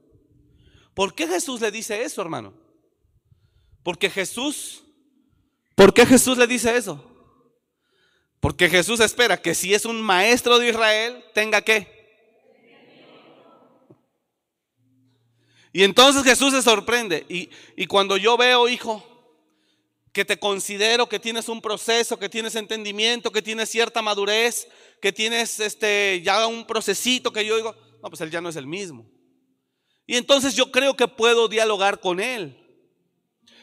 ¿Por qué Jesús le dice eso, hermano? Porque Jesús, ¿por qué Jesús le dice eso? Porque Jesús espera que si es un maestro de Israel, tenga que Y entonces Jesús se sorprende. Y, cuando yo veo, hijo, que te considero que tienes un proceso, que tienes entendimiento, que tienes cierta madurez, que tienes este, ya un procesito que yo digo, no, pues él ya no es el mismo. Y entonces yo creo que puedo dialogar con él.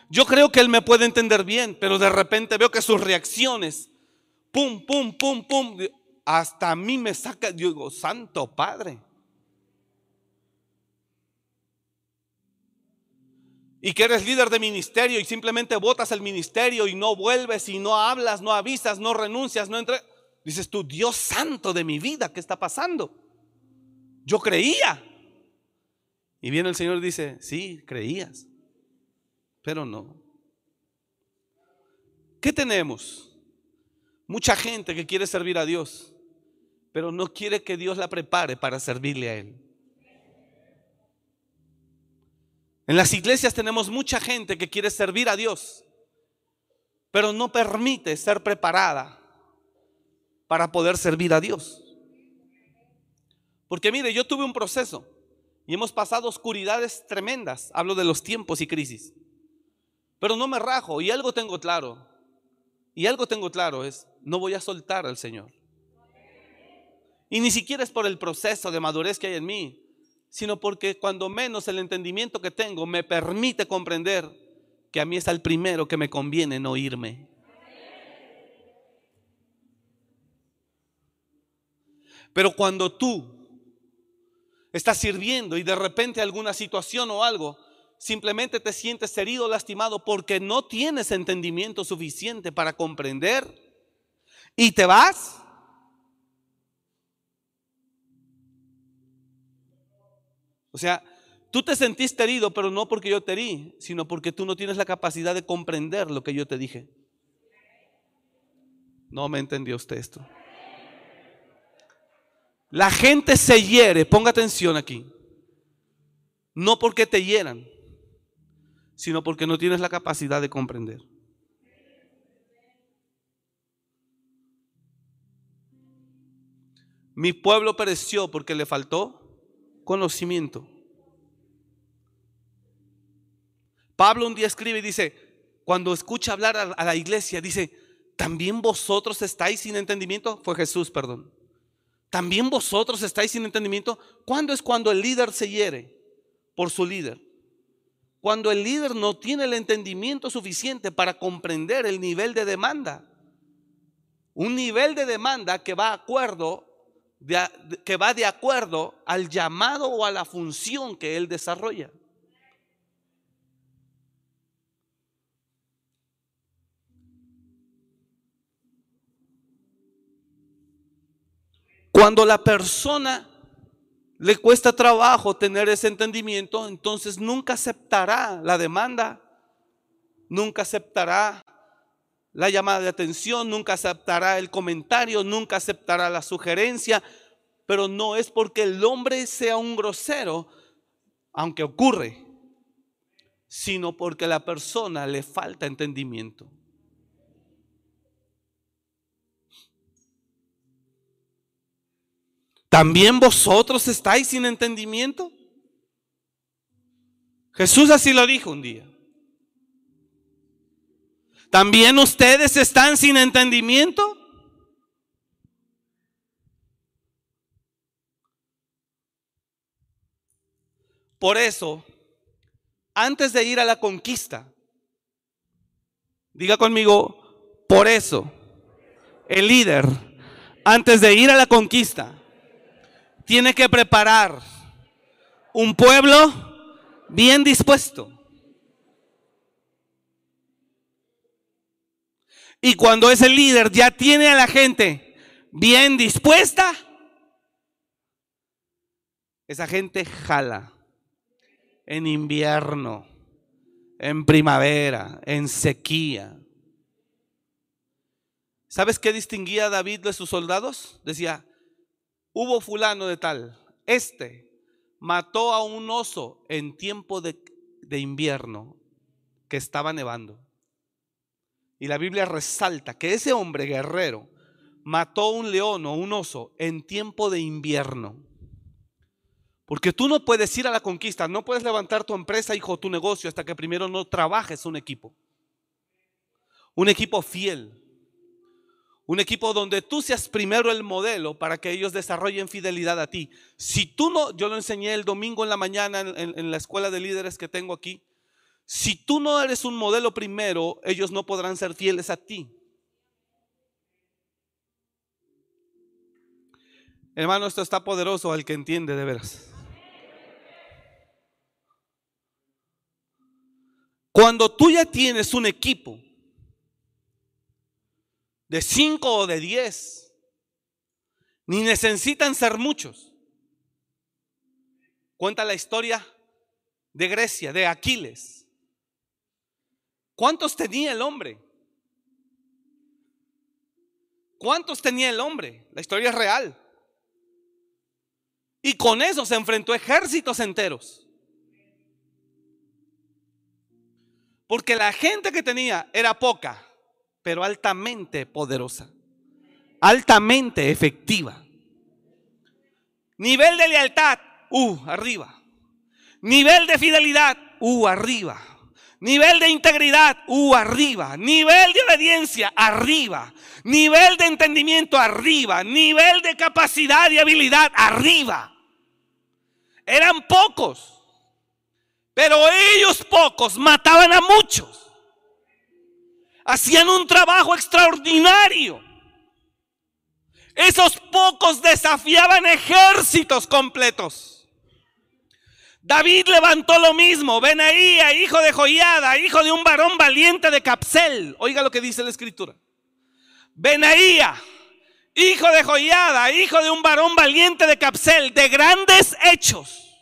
Yo creo que él me puede entender bien, pero de repente veo que sus reacciones, pum, pum, pum, pum, hasta a mí me saca, yo digo, santo Padre. Y que eres líder de ministerio y simplemente votas el ministerio y no vuelves y no hablas, no avisas, no renuncias, no entre... Dices tú, Dios santo de mi vida, ¿qué está pasando? Yo creía. Y viene el Señor y dice, sí, creías, pero no. ¿Qué tenemos? Mucha gente que quiere servir a Dios, pero no quiere que Dios la prepare para servirle a Él. En las iglesias tenemos mucha gente que quiere servir a Dios, pero no permite ser preparada para poder servir a Dios. Porque mire, yo tuve un proceso y hemos pasado oscuridades tremendas. Hablo de los tiempos y crisis. Pero no me rajo y algo tengo claro. Y algo tengo claro es, no voy a soltar al Señor. Y ni siquiera es por el proceso de madurez que hay en mí, sino porque cuando menos el entendimiento que tengo me permite comprender que a mí es el primero que me conviene no irme. Pero cuando tú estás sirviendo y de repente alguna situación o algo, simplemente te sientes herido, lastimado porque no tienes entendimiento suficiente para comprender y te vas. O sea, tú te sentiste herido, pero no porque yo te herí, sino porque tú no tienes la capacidad de comprender lo que yo te dije. No me entendió usted esto. La gente se hiere, ponga atención aquí, no porque te hieran, sino porque no tienes la capacidad de comprender. Mi pueblo pereció porque le faltó conocimiento. Pablo un día escribe y dice, cuando escucha hablar a la iglesia, dice, ¿también vosotros estáis sin entendimiento? Fue Jesús, perdón. ¿También vosotros estáis sin entendimiento? ¿Cuándo es cuando el líder se hiere por su líder? Cuando el líder no tiene el entendimiento suficiente para comprender el nivel de demanda. Un nivel de demanda que va acuerdo que va de acuerdo al llamado o a la función que él desarrolla. Cuando la persona le cuesta trabajo tener ese entendimiento, entonces nunca aceptará la demanda, nunca aceptará la llamada de atención, nunca aceptará el comentario, nunca aceptará la sugerencia, pero no es porque el hombre sea un grosero, aunque ocurre, sino porque a la persona le falta entendimiento. ¿También vosotros estáis sin entendimiento? Jesús así lo dijo un día. ¿También ustedes están sin entendimiento? Por eso, antes de ir a la conquista, diga conmigo, por eso, el líder, antes de ir a la conquista, tiene que preparar un pueblo bien dispuesto. Y cuando ese líder ya tiene a la gente bien dispuesta, esa gente jala en invierno, en primavera, en sequía. ¿Sabes qué distinguía David de sus soldados? Decía, hubo fulano de tal, este mató a un oso en tiempo de, invierno que estaba nevando. Y la Biblia resalta que ese hombre guerrero mató un león o un oso en tiempo de invierno. Porque tú no puedes ir a la conquista, no puedes levantar tu empresa, hijo, tu negocio, hasta que primero no trabajes un equipo. Un equipo fiel, un equipo donde tú seas primero el modelo para que ellos desarrollen fidelidad a ti. Si tú no, yo lo enseñé el domingo en la mañana en, la escuela de líderes que tengo aquí. Si tú no eres un modelo primero, ellos no podrán ser fieles a ti. Hermano, esto está poderoso al que entiende de veras. Cuando tú ya tienes un equipo, de cinco o de diez, ni necesitan ser muchos. Cuenta la historia de Grecia, de Aquiles. ¿Cuántos tenía el hombre? ¿Cuántos tenía el hombre? La historia es real. Y con eso se enfrentó ejércitos enteros. Porque la gente que tenía era poca pero altamente poderosa, altamente efectiva. Nivel de lealtad, uh, arriba. Nivel de fidelidad, uh, arriba. Nivel de integridad, uh, arriba. Nivel de obediencia, arriba. Nivel de entendimiento, arriba. Nivel de capacidad y habilidad, arriba. Eran pocos, pero ellos pocos mataban a muchos hacían un trabajo extraordinario. Esos pocos desafiaban ejércitos completos. David levantó lo mismo. Benaía, hijo de Joiada, hijo de un varón valiente de Capsel. Oiga lo que dice la escritura. Benaía, hijo de Joiada, hijo de un varón valiente de Capsel, de grandes hechos.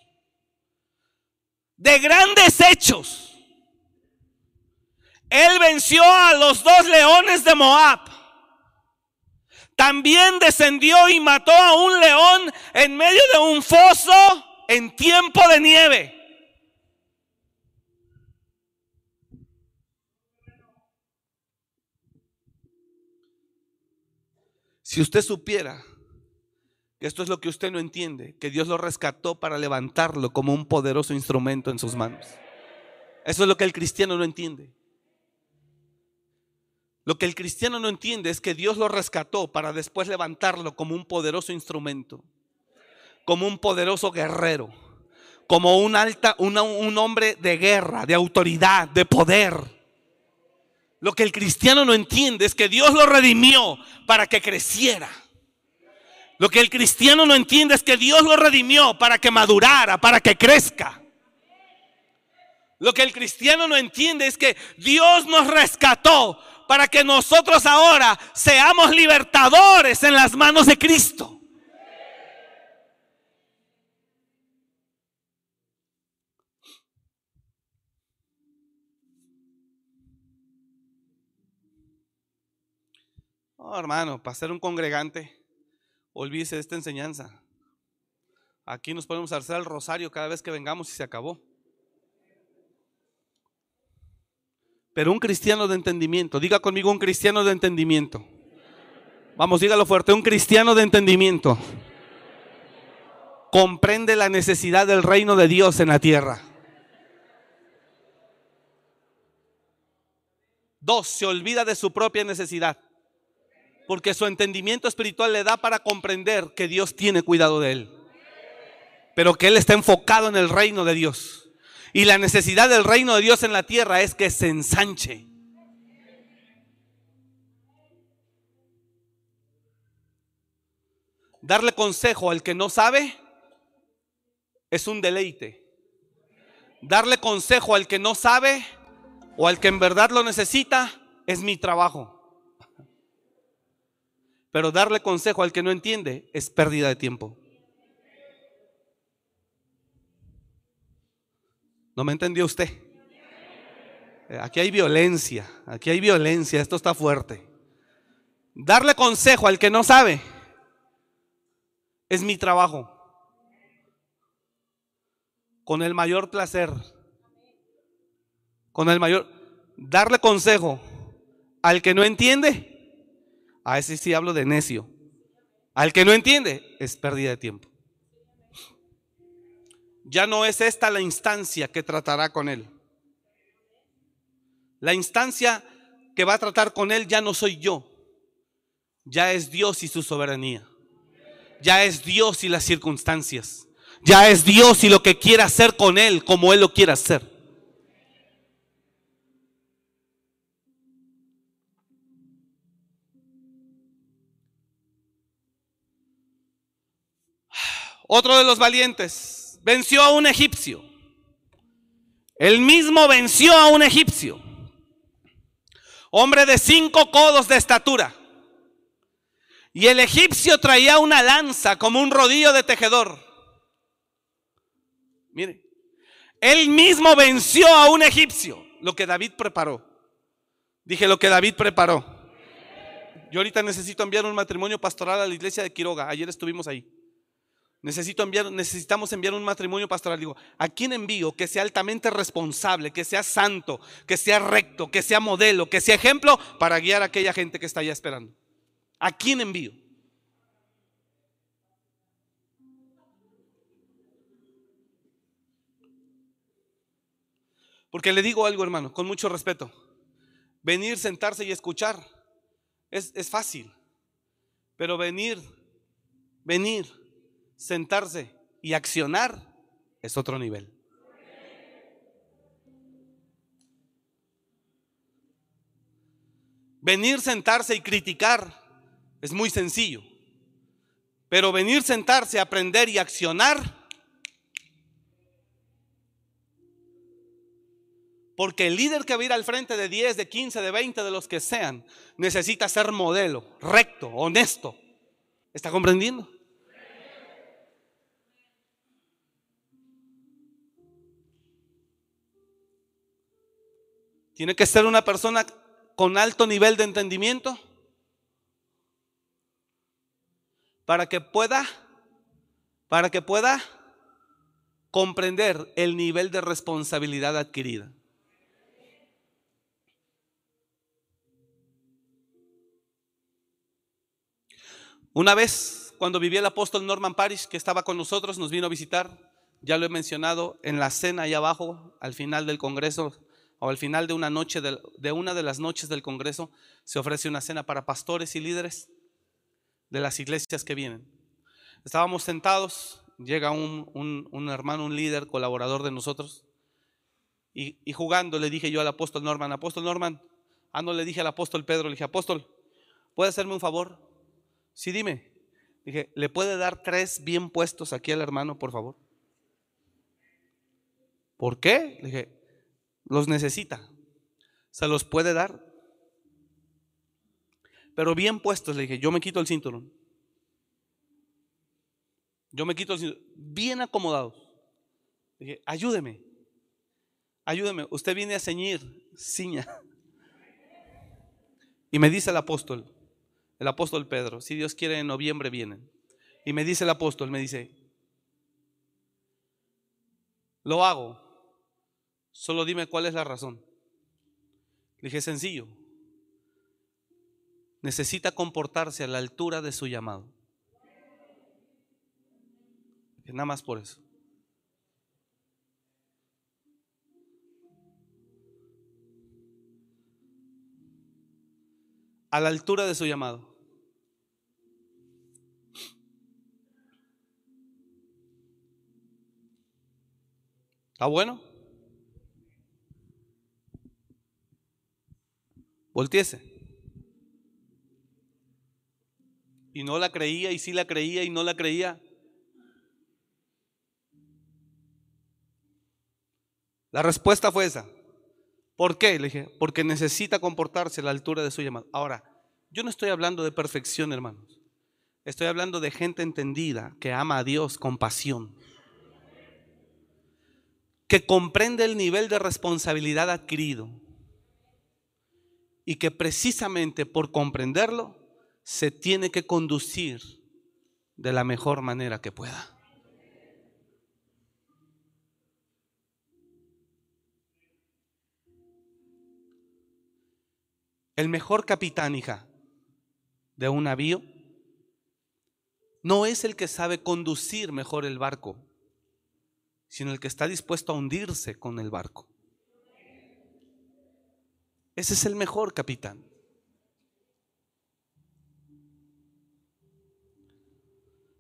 De grandes hechos. Él venció a los dos leones de Moab. También descendió y mató a un león en medio de un foso en tiempo de nieve. Si usted supiera que esto es lo que usted no entiende, que Dios lo rescató para levantarlo como un poderoso instrumento en sus manos. Eso es lo que el cristiano no entiende. Lo que el cristiano no entiende es que Dios lo rescató para después levantarlo como un poderoso instrumento, como un poderoso guerrero, como un, alta, un hombre de guerra, de autoridad, de poder. Lo que el cristiano no entiende es que Dios lo redimió para que creciera. Lo que el cristiano no entiende es que Dios lo redimió para que madurara, para que crezca. Lo que el cristiano no entiende es que Dios nos rescató para que nosotros ahora seamos libertadores en las manos de Cristo. Hermano, para ser un congregante, olvídese de esta enseñanza. Aquí nos podemos hacer el rosario cada vez que vengamos y se acabó. Pero un cristiano de entendimiento, diga conmigo un cristiano de entendimiento. Vamos, dígalo fuerte, un cristiano de entendimiento comprende la necesidad del reino de Dios en la tierra. Dos, se olvida de su propia necesidad, porque su entendimiento espiritual le da para comprender que Dios tiene cuidado de él, pero que él está enfocado en el reino de Dios. Y la necesidad del reino de Dios en la tierra es que se ensanche. Darle consejo al que no sabe es un deleite. Darle consejo al que no sabe o al que en verdad lo necesita es mi trabajo. Pero darle consejo al que no entiende es pérdida de tiempo. ¿No me entendió usted? Eh, aquí hay violencia, aquí hay violencia, esto está fuerte. Darle consejo al que no sabe es mi trabajo. Con el mayor placer. Con el mayor... Darle consejo al que no entiende. A ese sí hablo de necio. Al que no entiende es pérdida de tiempo ya no es esta la instancia que tratará con él. La instancia que va a tratar con él ya no soy yo, ya es Dios y su soberanía. Ya es Dios y las circunstancias. Ya es Dios y lo que quiere hacer con él como él lo quiere hacer. Otro de los valientes venció a un egipcio. El mismo venció a un egipcio. Hombre de cinco codos de estatura. Y el egipcio traía una lanza como un rodillo de tejedor. Mire, él mismo venció a un egipcio, lo que David preparó. Dije lo que David preparó. Yo ahorita necesito enviar un matrimonio pastoral a la iglesia de Quiroga. Ayer estuvimos ahí. Necesito enviar, necesitamos enviar un matrimonio pastoral. Digo, ¿a quién envío? Que sea altamente responsable, que sea santo, que sea recto, que sea modelo, que sea ejemplo para guiar a aquella gente que está allá esperando. ¿A quién envío? Porque le digo algo, hermano, con mucho respeto. Venir, sentarse y escuchar es, es fácil. Pero venir, venir sentarse y accionar es otro nivel. Venir, sentarse y criticar es muy sencillo. Pero venir, sentarse, aprender y accionar. Porque el líder que va a ir al frente de 10, de 15, de 20, de los que sean, necesita ser modelo, recto, honesto. ¿Está comprendiendo? Tiene que ser una persona con alto nivel de entendimiento para que pueda para que pueda comprender el nivel de responsabilidad adquirida. Una vez, cuando vivía el apóstol Norman Parish, que estaba con nosotros, nos vino a visitar, ya lo he mencionado, en la cena ahí abajo, al final del Congreso, o al final de una noche, de, una de las noches del Congreso, se ofrece una cena para pastores y líderes de las iglesias que vienen. Estábamos sentados, llega un, hermano, un líder, colaborador de nosotros, y, jugando le dije yo al apóstol Norman, apóstol Norman, ah, no le dije al apóstol Pedro, le dije, apóstol, ¿puede hacerme un favor? Sí, dime. Dije, ¿le puede dar tres bien puestos aquí al hermano, por favor? ¿Por qué? Le dije, los necesita. Se los puede dar. Pero bien puestos, le dije, yo me quito el cinturón. Yo me quito el cinturón. Bien acomodados. Le dije, ayúdeme. Ayúdeme. Usted viene a ceñir, ciña. Y me dice el apóstol, el apóstol Pedro, si Dios quiere en noviembre vienen. Y me dice el apóstol, me dice, lo hago, Solo dime cuál es la razón. Le dije, sencillo. Necesita comportarse a la altura de su llamado. nada más por eso. A la altura de su llamado. ¿Está bueno? Voltiese. Y no la creía, y sí la creía, y no la creía. La respuesta fue esa. ¿Por qué? Le dije, porque necesita comportarse a la altura de su llamado. Ahora, yo no estoy hablando de perfección, hermanos. Estoy hablando de gente entendida, que ama a Dios con pasión. Que comprende el nivel de responsabilidad adquirido y que precisamente por comprenderlo se tiene que conducir de la mejor manera que pueda. El mejor capitán, hija, de un navío no es el que sabe conducir mejor el barco, sino el que está dispuesto a hundirse con el barco. Ese es el mejor capitán.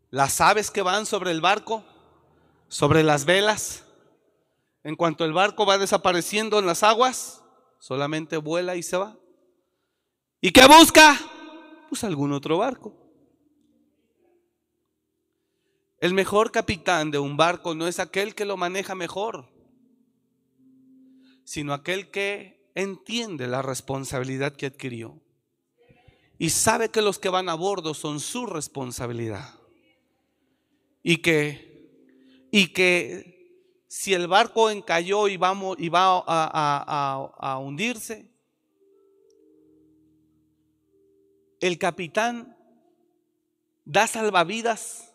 Las aves que van sobre el barco, sobre las velas, en cuanto el barco va desapareciendo en las aguas, solamente vuela y se va. ¿Y qué busca? Pues algún otro barco. El mejor capitán de un barco no es aquel que lo maneja mejor, sino aquel que entiende la responsabilidad que adquirió y sabe que los que van a bordo son su responsabilidad y que, y que si el barco encalló y, vamos, y va a, a hundirse, el capitán da salvavidas,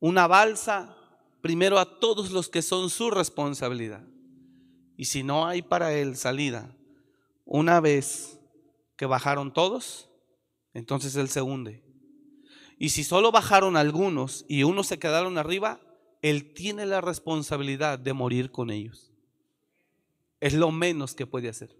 una balsa, primero a todos los que son su responsabilidad. Y si no hay para él salida, una vez que bajaron todos, entonces él se hunde. Y si solo bajaron algunos y unos se quedaron arriba, él tiene la responsabilidad de morir con ellos. Es lo menos que puede hacer.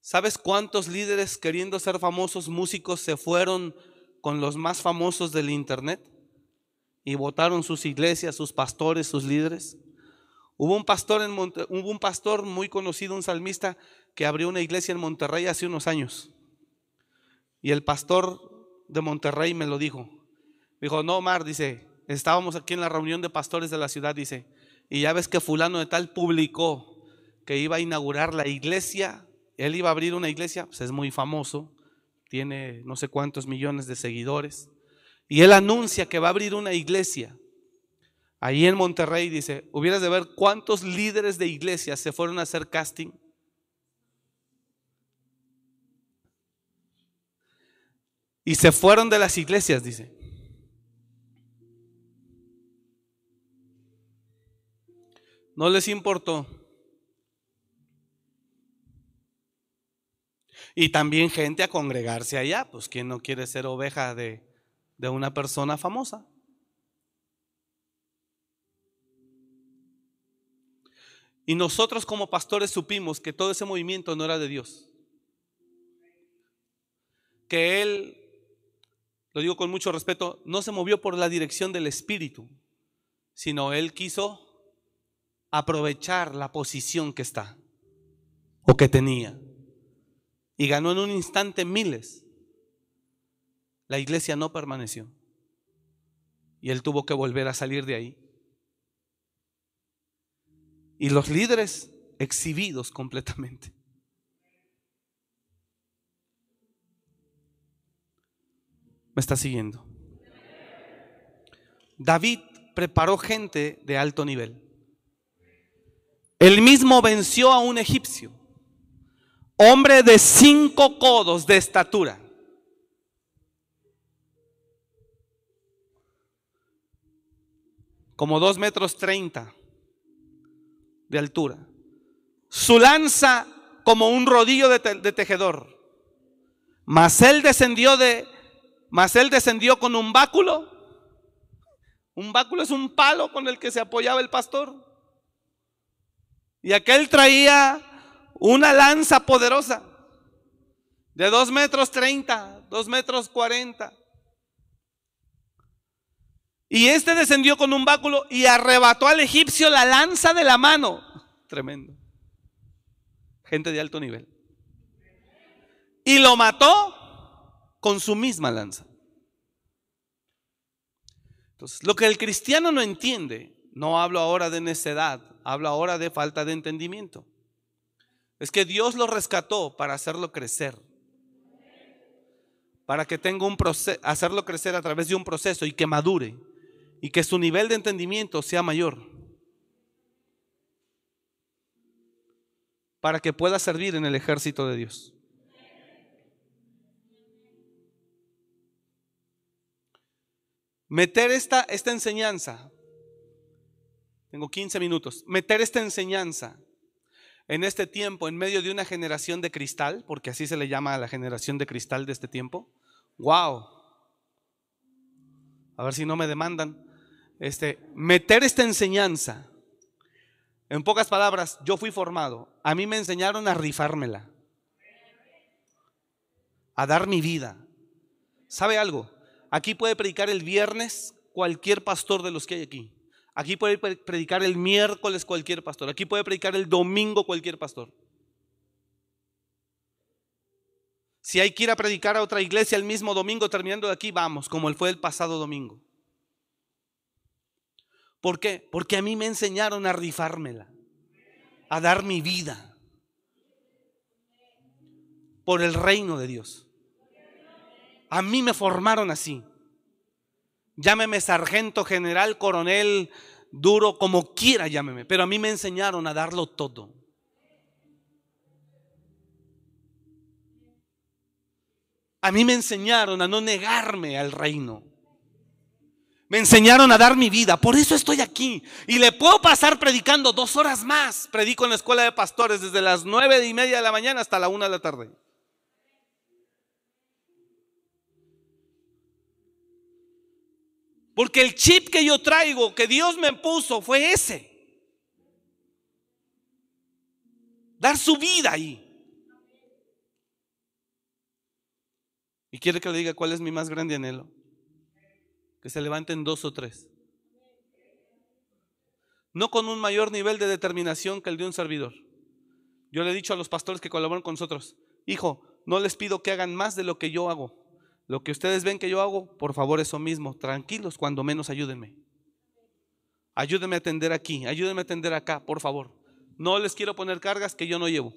¿Sabes cuántos líderes queriendo ser famosos músicos se fueron con los más famosos del Internet? Y votaron sus iglesias, sus pastores, sus líderes. Hubo un pastor en un pastor muy conocido, un salmista que abrió una iglesia en Monterrey hace unos años. Y el pastor de Monterrey me lo dijo. Dijo, no, Omar, dice, estábamos aquí en la reunión de pastores de la ciudad, dice, y ya ves que fulano de tal publicó que iba a inaugurar la iglesia, él iba a abrir una iglesia, pues es muy famoso, tiene no sé cuántos millones de seguidores, y él anuncia que va a abrir una iglesia. Ahí en Monterrey dice, hubieras de ver cuántos líderes de iglesias se fueron a hacer casting. Y se fueron de las iglesias, dice. No les importó. Y también gente a congregarse allá, pues quien no quiere ser oveja de, de una persona famosa. Y nosotros como pastores supimos que todo ese movimiento no era de Dios. Que Él, lo digo con mucho respeto, no se movió por la dirección del Espíritu, sino Él quiso aprovechar la posición que está o que tenía. Y ganó en un instante miles. La iglesia no permaneció. Y él tuvo que volver a salir de ahí. Y los líderes exhibidos completamente. ¿Me está siguiendo? David preparó gente de alto nivel. Él mismo venció a un egipcio, hombre de cinco codos de estatura. Como dos metros treinta de altura. Su lanza como un rodillo de, tejedor. Mas él descendió de, mas él descendió con un báculo. Un báculo es un palo con el que se apoyaba el pastor. Y aquel traía una lanza poderosa de dos metros treinta, dos metros cuarenta. Y este descendió con un báculo y arrebató al egipcio la lanza de la mano. Tremendo. Gente de alto nivel. Y lo mató con su misma lanza. Entonces, lo que el cristiano no entiende, no hablo ahora de necedad, hablo ahora de falta de entendimiento. Es que Dios lo rescató para hacerlo crecer. Para que tenga un proceso, hacerlo crecer a través de un proceso y que madure y que su nivel de entendimiento sea mayor. Para que pueda servir en el ejército de Dios. Meter esta, esta enseñanza, tengo 15 minutos, meter esta enseñanza en este tiempo, en medio de una generación de cristal, porque así se le llama a la generación de cristal de este tiempo, wow. A ver si no me demandan este, meter esta enseñanza. En pocas palabras, yo fui formado. A mí me enseñaron a rifármela. A dar mi vida. ¿Sabe algo? Aquí puede predicar el viernes cualquier pastor de los que hay aquí. Aquí puede predicar el miércoles cualquier pastor. Aquí puede predicar el domingo cualquier pastor. Si hay que ir a predicar a otra iglesia el mismo domingo terminando de aquí, vamos, como él fue el pasado domingo. ¿Por qué? Porque a mí me enseñaron a rifármela, a dar mi vida por el reino de Dios. A mí me formaron así. Llámeme sargento, general, coronel, duro, como quiera llámeme, pero a mí me enseñaron a darlo todo. A mí me enseñaron a no negarme al reino. Me enseñaron a dar mi vida, por eso estoy aquí. Y le puedo pasar predicando dos horas más. Predico en la escuela de pastores desde las nueve y media de la mañana hasta la una de la tarde. Porque el chip que yo traigo, que Dios me puso, fue ese. Dar su vida ahí. Y quiere que le diga cuál es mi más grande anhelo que se levanten dos o tres. No con un mayor nivel de determinación que el de un servidor. Yo le he dicho a los pastores que colaboran con nosotros, hijo, no les pido que hagan más de lo que yo hago. Lo que ustedes ven que yo hago, por favor, eso mismo. Tranquilos, cuando menos ayúdenme. Ayúdenme a atender aquí, ayúdenme a atender acá, por favor. No les quiero poner cargas que yo no llevo.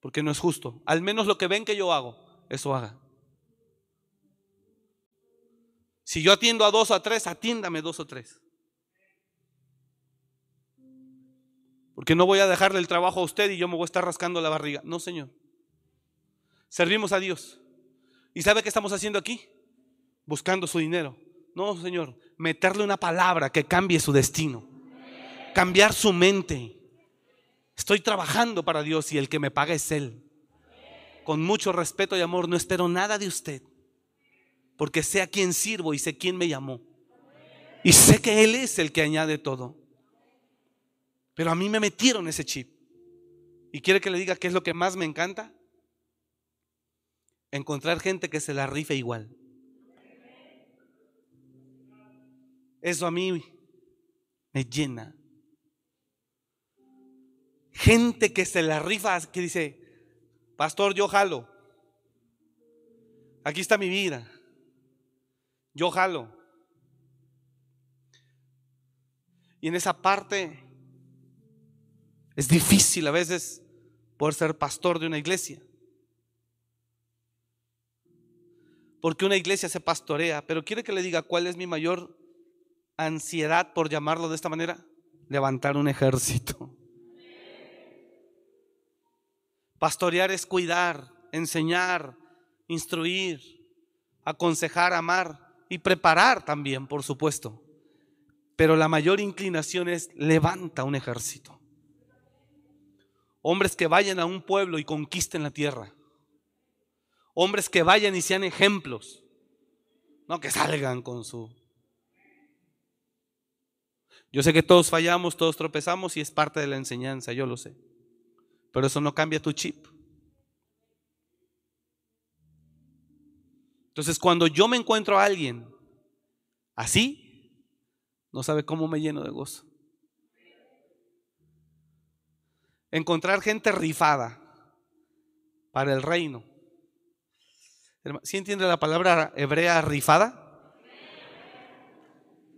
Porque no es justo. Al menos lo que ven que yo hago, eso haga. Si yo atiendo a dos o a tres, atiéndame dos o tres. Porque no voy a dejarle el trabajo a usted y yo me voy a estar rascando la barriga. No, Señor. Servimos a Dios. ¿Y sabe qué estamos haciendo aquí? Buscando su dinero. No, Señor. Meterle una palabra que cambie su destino. Cambiar su mente. Estoy trabajando para Dios y el que me paga es Él. Con mucho respeto y amor, no espero nada de usted. Porque sé a quién sirvo y sé quién me llamó. Y sé que Él es el que añade todo. Pero a mí me metieron ese chip. ¿Y quiere que le diga qué es lo que más me encanta? Encontrar gente que se la rife igual. Eso a mí me llena. Gente que se la rifa, que dice, pastor, yo jalo. Aquí está mi vida. Yo jalo. Y en esa parte es difícil a veces poder ser pastor de una iglesia. Porque una iglesia se pastorea, pero quiere que le diga cuál es mi mayor ansiedad, por llamarlo de esta manera, levantar un ejército. Pastorear es cuidar, enseñar, instruir, aconsejar, amar y preparar también, por supuesto. Pero la mayor inclinación es levanta un ejército. Hombres que vayan a un pueblo y conquisten la tierra. Hombres que vayan y sean ejemplos. No que salgan con su... Yo sé que todos fallamos, todos tropezamos y es parte de la enseñanza, yo lo sé. Pero eso no cambia tu chip. Entonces cuando yo me encuentro a alguien así, no sabe cómo me lleno de gozo. encontrar gente rifada para el reino. ¿Sí entiende la palabra hebrea rifada?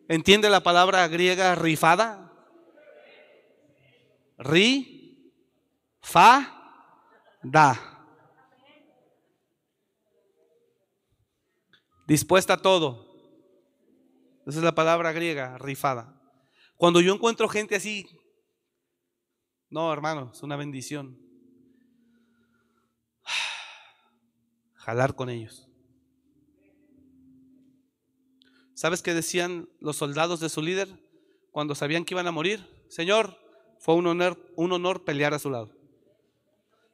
¿Entiende la palabra griega rifada? Ri, fa, da. Dispuesta a todo. Esa es la palabra griega, rifada. Cuando yo encuentro gente así no, hermano, es una bendición. <sighs> Jalar con ellos. ¿Sabes qué decían los soldados de su líder cuando sabían que iban a morir? Señor, fue un honor, un honor pelear a su lado.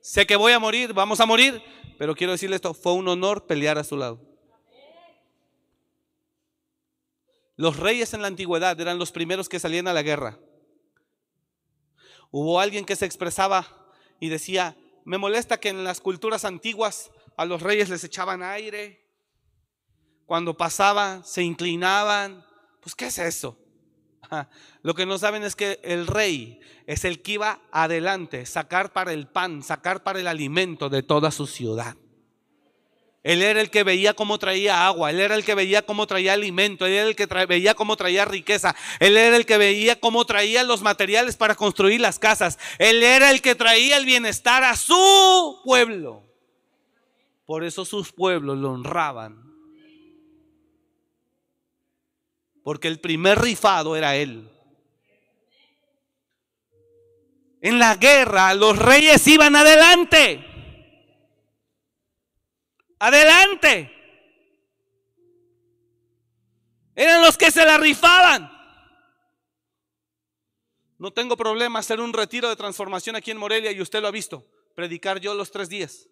Sé que voy a morir, vamos a morir, pero quiero decirle esto, fue un honor pelear a su lado. Los reyes en la antigüedad eran los primeros que salían a la guerra. Hubo alguien que se expresaba y decía, me molesta que en las culturas antiguas a los reyes les echaban aire. Cuando pasaba, se inclinaban. Pues, ¿qué es eso? Lo que no saben es que el rey es el que iba adelante, sacar para el pan, sacar para el alimento de toda su ciudad. Él era el que veía cómo traía agua, él era el que veía cómo traía alimento, él era el que veía cómo traía riqueza, él era el que veía cómo traía los materiales para construir las casas, él era el que traía el bienestar a su pueblo. Por eso sus pueblos lo honraban. Porque el primer rifado era él. En la guerra los reyes iban adelante. Adelante. Eran los que se la rifaban. No tengo problema hacer un retiro de transformación aquí en Morelia y usted lo ha visto. Predicar yo los tres días.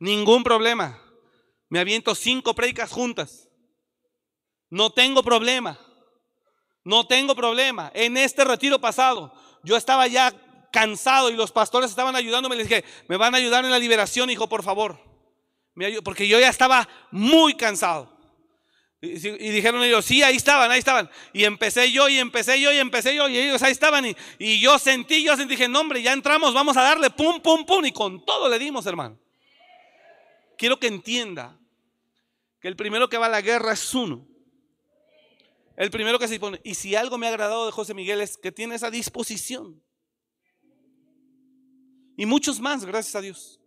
Ningún problema. Me aviento cinco predicas juntas. No tengo problema. No tengo problema. En este retiro pasado, yo estaba ya cansado y los pastores estaban ayudándome. Les dije, me van a ayudar en la liberación, hijo, por favor porque yo ya estaba muy cansado. Y, dijeron ellos, sí, ahí estaban, ahí estaban. Y empecé yo, y empecé yo, y empecé yo, y ellos ahí estaban. Y, y yo sentí, yo sentí, dije, no hombre, ya entramos, vamos a darle, pum, pum, pum. Y con todo le dimos, hermano. Quiero que entienda que el primero que va a la guerra es uno. El primero que se dispone. Y si algo me ha agradado de José Miguel es que tiene esa disposición. Y muchos más, gracias a Dios.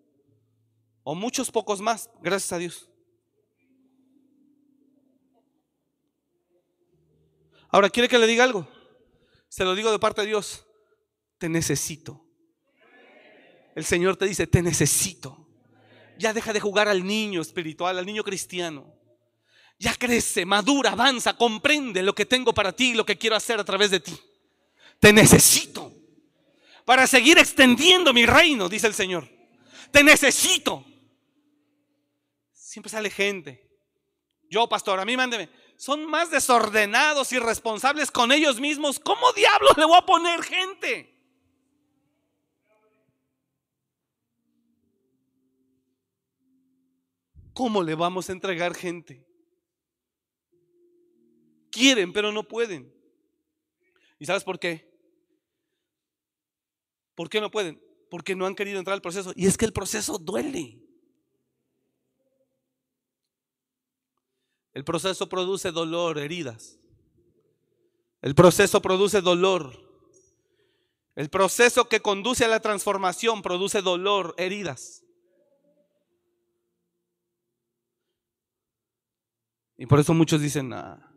O muchos pocos más, gracias a Dios. Ahora, ¿quiere que le diga algo? Se lo digo de parte de Dios. Te necesito. El Señor te dice, te necesito. Ya deja de jugar al niño espiritual, al niño cristiano. Ya crece, madura, avanza, comprende lo que tengo para ti y lo que quiero hacer a través de ti. Te necesito para seguir extendiendo mi reino, dice el Señor. Te necesito. Siempre sale gente. Yo, pastor, a mí mándeme son más desordenados y responsables con ellos mismos. ¿Cómo diablos le voy a poner gente? ¿Cómo le vamos a entregar gente? Quieren, pero no pueden. ¿Y sabes por qué? ¿Por qué no pueden? Porque no han querido entrar al proceso. Y es que el proceso duele. El proceso produce dolor, heridas. El proceso produce dolor. El proceso que conduce a la transformación produce dolor, heridas. Y por eso muchos dicen, ah".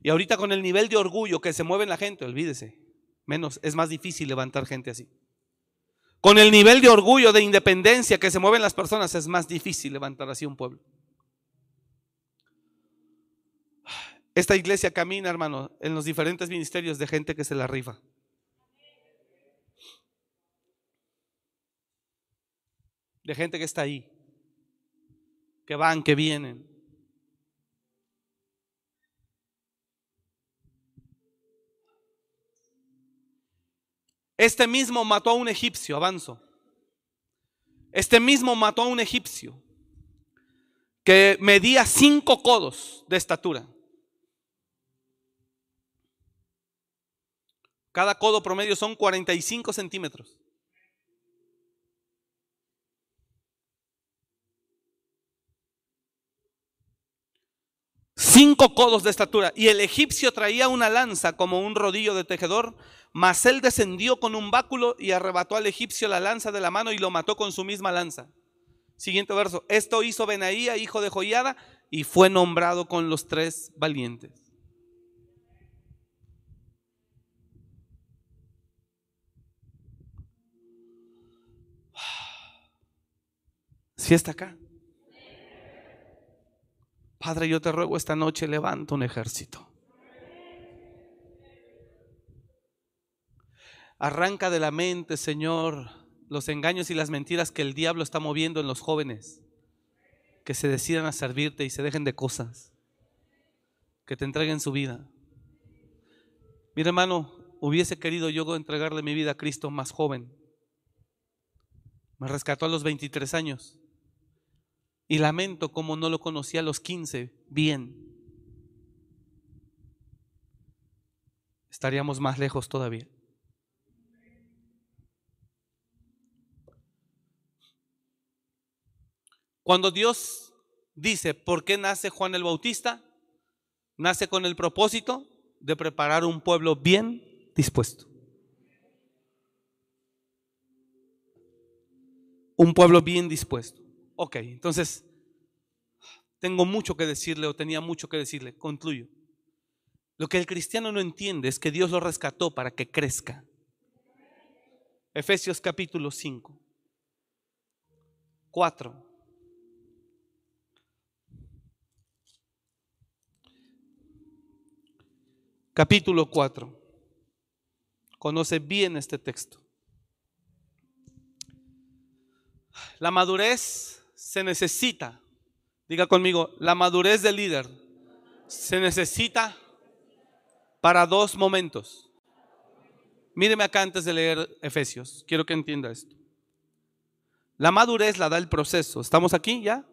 y ahorita con el nivel de orgullo que se mueve la gente, olvídese, menos, es más difícil levantar gente así. Con el nivel de orgullo, de independencia que se mueven las personas, es más difícil levantar así un pueblo. Esta iglesia camina, hermano, en los diferentes ministerios de gente que se la rifa. De gente que está ahí, que van, que vienen. Este mismo mató a un egipcio, avanzo. Este mismo mató a un egipcio que medía cinco codos de estatura. Cada codo promedio son 45 centímetros. Cinco codos de estatura. Y el egipcio traía una lanza como un rodillo de tejedor, mas él descendió con un báculo y arrebató al egipcio la lanza de la mano y lo mató con su misma lanza. Siguiente verso. Esto hizo Benaía, hijo de Joiada, y fue nombrado con los tres valientes. Si está acá. Padre, yo te ruego esta noche, levanta un ejército. Arranca de la mente, Señor, los engaños y las mentiras que el diablo está moviendo en los jóvenes. Que se decidan a servirte y se dejen de cosas. Que te entreguen su vida. Mira, hermano, hubiese querido yo entregarle mi vida a Cristo más joven. Me rescató a los 23 años. Y lamento como no lo conocí a los 15 bien. Estaríamos más lejos todavía. Cuando Dios dice, ¿por qué nace Juan el Bautista? Nace con el propósito de preparar un pueblo bien dispuesto. Un pueblo bien dispuesto. Ok, entonces, tengo mucho que decirle o tenía mucho que decirle. Concluyo. Lo que el cristiano no entiende es que Dios lo rescató para que crezca. Efesios capítulo 5. 4. Capítulo 4. Conoce bien este texto. La madurez se necesita, diga conmigo, la madurez del líder se necesita para dos momentos. Míreme acá antes de leer Efesios, quiero que entienda esto. La madurez la da el proceso. ¿Estamos aquí ya?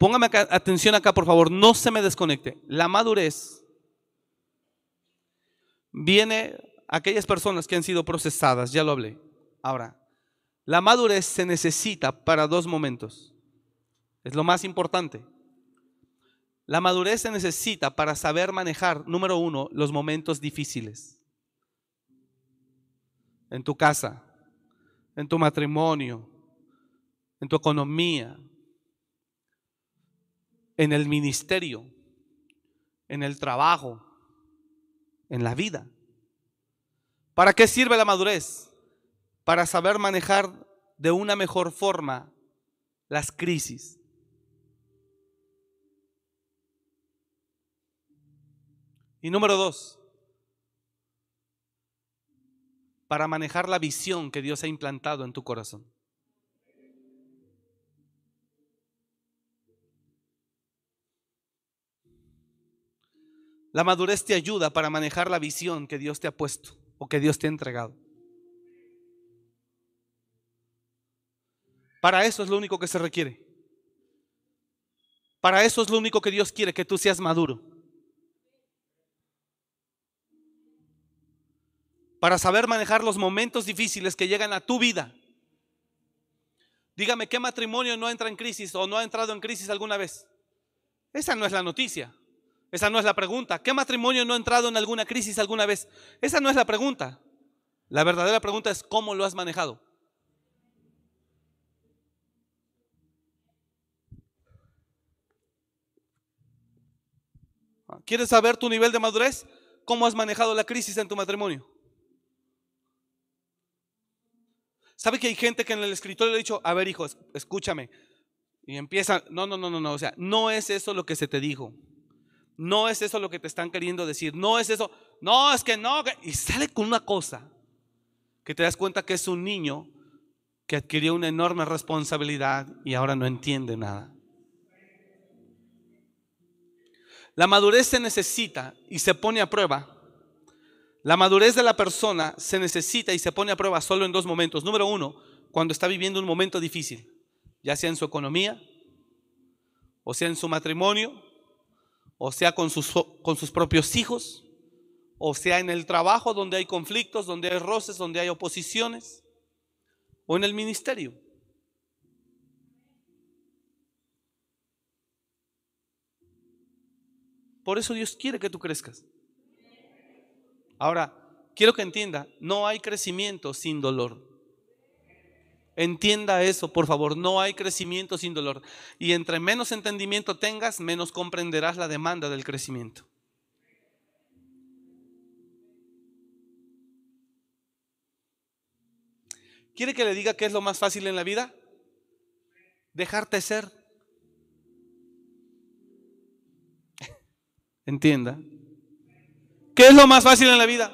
póngame atención acá, por favor, no se me desconecte. La madurez viene a aquellas personas que han sido procesadas, ya lo hablé. Ahora, la madurez se necesita para dos momentos. Es lo más importante. La madurez se necesita para saber manejar, número uno, los momentos difíciles. En tu casa, en tu matrimonio, en tu economía, en el ministerio, en el trabajo, en la vida. ¿Para qué sirve la madurez? Para saber manejar de una mejor forma las crisis. Y número dos, para manejar la visión que Dios ha implantado en tu corazón. La madurez te ayuda para manejar la visión que Dios te ha puesto o que Dios te ha entregado. Para eso es lo único que se requiere. Para eso es lo único que Dios quiere, que tú seas maduro. para saber manejar los momentos difíciles que llegan a tu vida. Dígame, ¿qué matrimonio no entra en crisis o no ha entrado en crisis alguna vez? Esa no es la noticia. Esa no es la pregunta. ¿Qué matrimonio no ha entrado en alguna crisis alguna vez? Esa no es la pregunta. La verdadera pregunta es cómo lo has manejado. ¿Quieres saber tu nivel de madurez? ¿Cómo has manejado la crisis en tu matrimonio? ¿Sabe que hay gente que en el escritorio le ha dicho, a ver hijos, escúchame? Y empieza, no, no, no, no, no, o sea, no es eso lo que se te dijo. No es eso lo que te están queriendo decir. No es eso. No, es que no. Y sale con una cosa que te das cuenta que es un niño que adquirió una enorme responsabilidad y ahora no entiende nada. La madurez se necesita y se pone a prueba la madurez de la persona se necesita y se pone a prueba solo en dos momentos. Número uno, cuando está viviendo un momento difícil, ya sea en su economía, o sea en su matrimonio, o sea con sus, con sus propios hijos, o sea en el trabajo donde hay conflictos, donde hay roces, donde hay oposiciones, o en el ministerio. Por eso Dios quiere que tú crezcas. Ahora, quiero que entienda, no hay crecimiento sin dolor. Entienda eso, por favor, no hay crecimiento sin dolor. Y entre menos entendimiento tengas, menos comprenderás la demanda del crecimiento. ¿Quiere que le diga qué es lo más fácil en la vida? Dejarte ser. Entienda. ¿Qué es lo más fácil en la vida?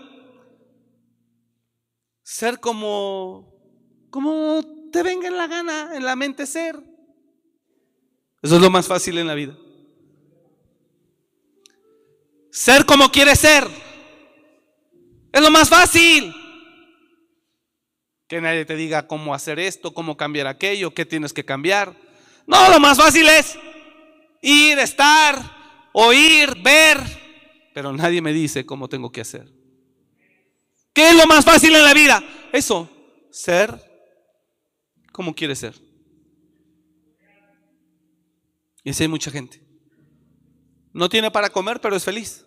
Ser como, como te venga en la gana, en la mente ser. Eso es lo más fácil en la vida. Ser como quieres ser. Es lo más fácil. Que nadie te diga cómo hacer esto, cómo cambiar aquello, qué tienes que cambiar. No, lo más fácil es ir, estar, oír, ver, pero nadie me dice cómo tengo que hacer. ¿Qué es lo más fácil en la vida? Eso, ser como quiere ser. Y así hay mucha gente. No tiene para comer, pero es feliz.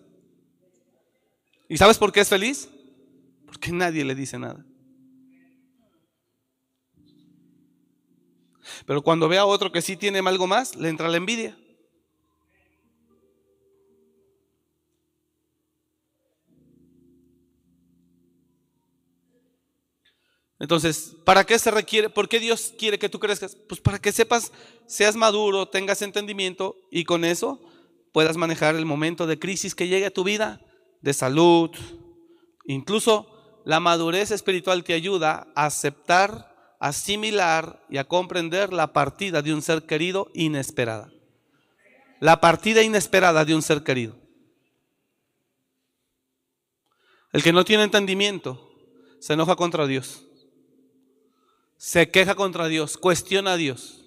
¿Y sabes por qué es feliz? Porque nadie le dice nada. Pero cuando ve a otro que sí tiene algo más, le entra la envidia. Entonces, ¿para qué se requiere? ¿Por qué Dios quiere que tú crezcas? Pues para que sepas, seas maduro, tengas entendimiento y con eso puedas manejar el momento de crisis que llegue a tu vida, de salud. Incluso la madurez espiritual te ayuda a aceptar, asimilar y a comprender la partida de un ser querido inesperada. La partida inesperada de un ser querido. El que no tiene entendimiento se enoja contra Dios se queja contra Dios, cuestiona a Dios.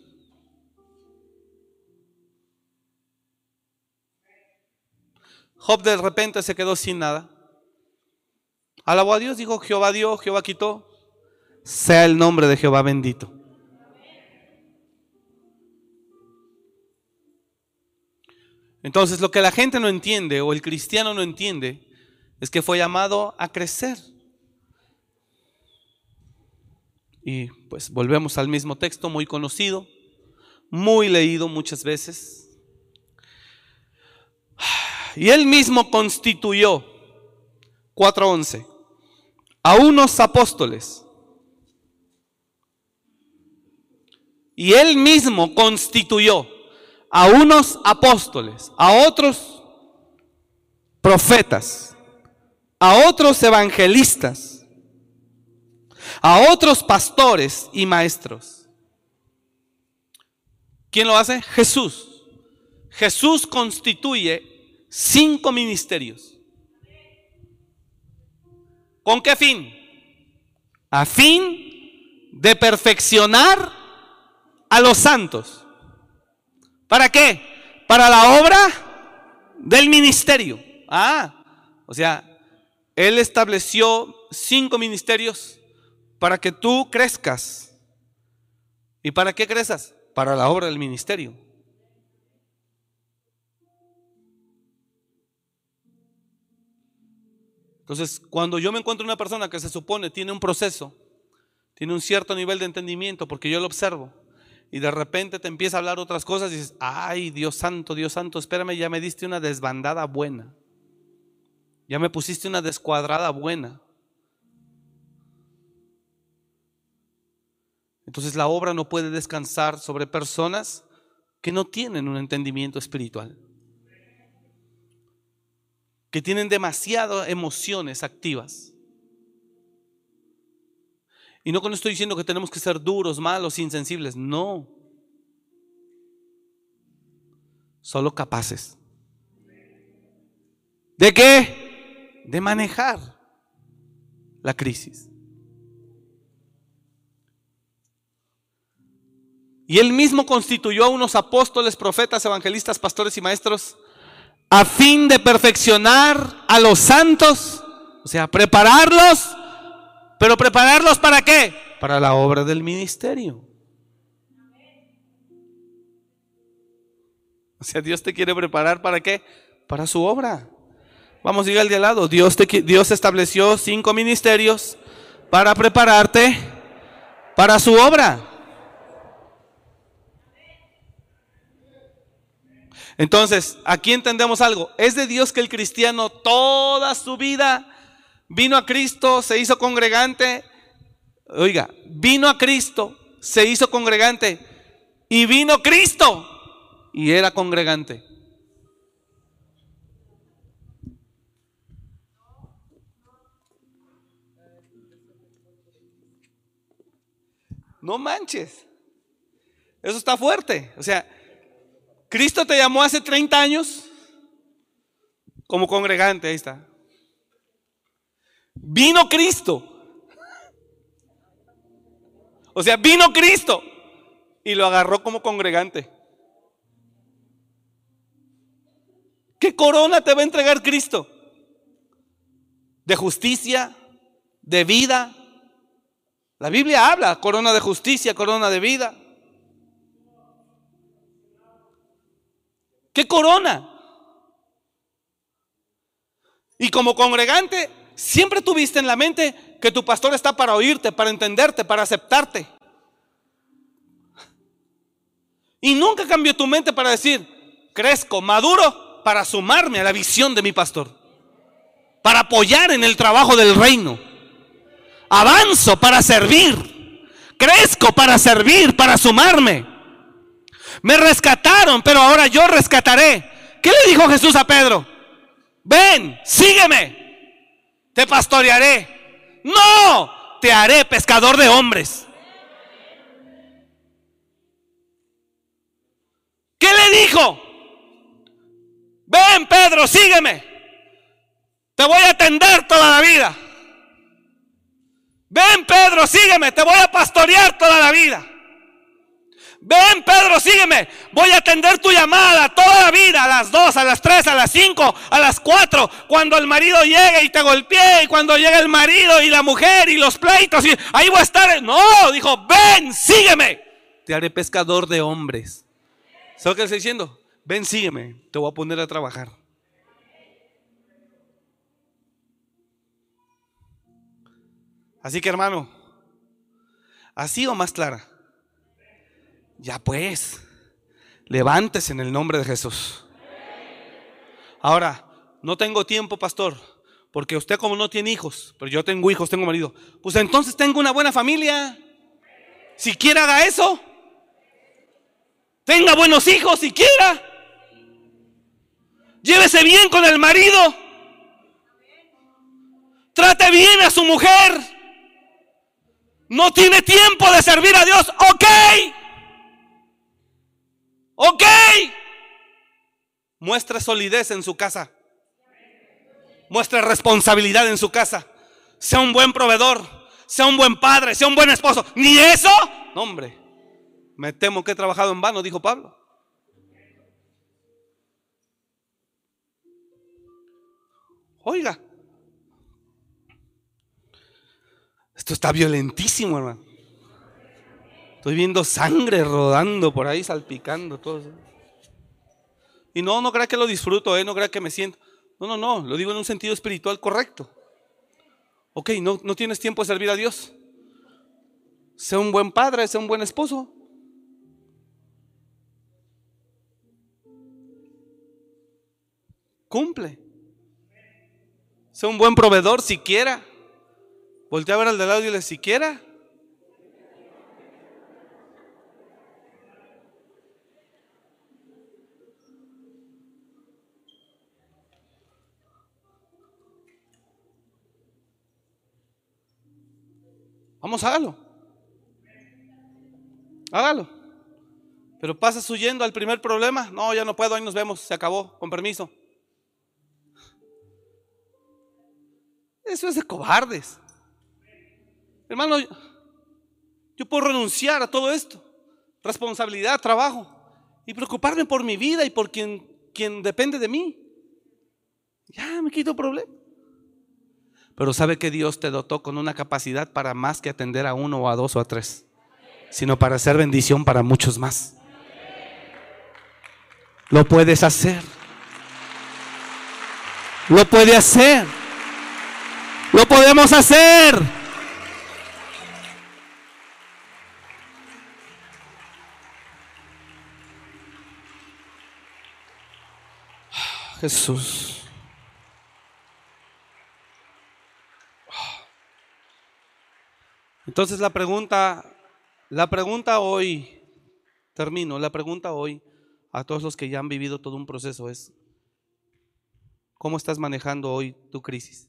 Job de repente se quedó sin nada. Alabó a Dios, dijo, Jehová dio, Jehová quitó. Sea el nombre de Jehová bendito. Entonces lo que la gente no entiende o el cristiano no entiende es que fue llamado a crecer. Y pues volvemos al mismo texto muy conocido, muy leído muchas veces. Y él mismo constituyó, 4.11, a unos apóstoles. Y él mismo constituyó a unos apóstoles, a otros profetas, a otros evangelistas, a otros pastores y maestros. ¿Quién lo hace? Jesús. Jesús constituye cinco ministerios. ¿Con qué fin? A fin de perfeccionar a los santos ¿Para qué? Para la obra del ministerio. Ah, o sea, Él estableció cinco ministerios para que tú crezcas. ¿Y para qué crezcas? Para la obra del ministerio. Entonces, cuando yo me encuentro una persona que se supone tiene un proceso, tiene un cierto nivel de entendimiento, porque yo lo observo, y de repente te empieza a hablar otras cosas y dices, ay Dios santo, Dios santo, espérame, ya me diste una desbandada buena. Ya me pusiste una descuadrada buena. Entonces la obra no puede descansar sobre personas que no tienen un entendimiento espiritual, que tienen demasiadas emociones activas. Y no con estoy diciendo que tenemos que ser duros, malos, insensibles. No. Solo capaces. ¿De qué? De manejar la crisis. Y él mismo constituyó a unos apóstoles, profetas, evangelistas, pastores y maestros a fin de perfeccionar a los santos, o sea, prepararlos pero prepararlos para qué? Para la obra del ministerio. O sea, Dios te quiere preparar para qué? Para su obra. Vamos a ir al de al lado. Dios, te, Dios estableció cinco ministerios para prepararte para su obra. Entonces, aquí entendemos algo. Es de Dios que el cristiano toda su vida vino a Cristo, se hizo congregante. Oiga, vino a Cristo, se hizo congregante. Y vino Cristo y era congregante. No manches. Eso está fuerte. O sea, Cristo te llamó hace 30 años como congregante, ahí está. Vino Cristo. O sea, vino Cristo y lo agarró como congregante. ¿Qué corona te va a entregar Cristo? De justicia, de vida. La Biblia habla, corona de justicia, corona de vida. ¿Qué corona? Y como congregante Siempre tuviste en la mente que tu pastor está para oírte, para entenderte, para aceptarte. Y nunca cambió tu mente para decir, crezco, maduro para sumarme a la visión de mi pastor. Para apoyar en el trabajo del reino. Avanzo para servir. Crezco para servir, para sumarme. Me rescataron, pero ahora yo rescataré. ¿Qué le dijo Jesús a Pedro? Ven, sígueme te pastorearé. No, te haré pescador de hombres. ¿Qué le dijo? Ven, Pedro, sígueme. Te voy a atender toda la vida. Ven, Pedro, sígueme. Te voy a pastorear toda la vida. Ven, Pedro, sígueme. Voy a atender tu llamada toda la vida, a las 2, a las 3, a las 5, a las 4, cuando el marido llegue y te golpee, y cuando llegue el marido y la mujer y los pleitos, y ahí voy a estar. No, dijo, ven, sígueme. Te haré pescador de hombres. ¿Sabes lo que estoy diciendo? Ven, sígueme, te voy a poner a trabajar. Así que hermano, así o más clara. Ya pues, levántese en el nombre de Jesús. Ahora, no tengo tiempo, pastor, porque usted como no tiene hijos, pero yo tengo hijos, tengo marido, pues entonces tengo una buena familia. Si quiera haga eso. Tenga buenos hijos si quiera. Llévese bien con el marido. Trate bien a su mujer. No tiene tiempo de servir a Dios. Ok. Ok. Muestre solidez en su casa. Muestre responsabilidad en su casa. Sea un buen proveedor. Sea un buen padre. Sea un buen esposo. Ni eso. Hombre. Me temo que he trabajado en vano, dijo Pablo. Oiga. Esto está violentísimo, hermano. Estoy viendo sangre rodando por ahí, salpicando todo. Y no, no crea que lo disfruto, ¿eh? no crea que me siento. No, no, no, lo digo en un sentido espiritual correcto. Ok, no, no tienes tiempo de servir a Dios. Sea un buen padre, sea un buen esposo. Cumple. Sea un buen proveedor siquiera. Voltea a ver al de lado y le siquiera. Vamos, hágalo. Hágalo. Pero pasas huyendo al primer problema. No, ya no puedo, ahí nos vemos, se acabó, con permiso. Eso es de cobardes. Hermano, yo puedo renunciar a todo esto. Responsabilidad, trabajo. Y preocuparme por mi vida y por quien, quien depende de mí. Ya me quito problema. Pero sabe que Dios te dotó con una capacidad para más que atender a uno o a dos o a tres, sino para hacer bendición para muchos más. Lo puedes hacer. Lo puede hacer. Lo podemos hacer. Jesús. Entonces la pregunta, la pregunta hoy, termino, la pregunta hoy a todos los que ya han vivido todo un proceso es, ¿cómo estás manejando hoy tu crisis?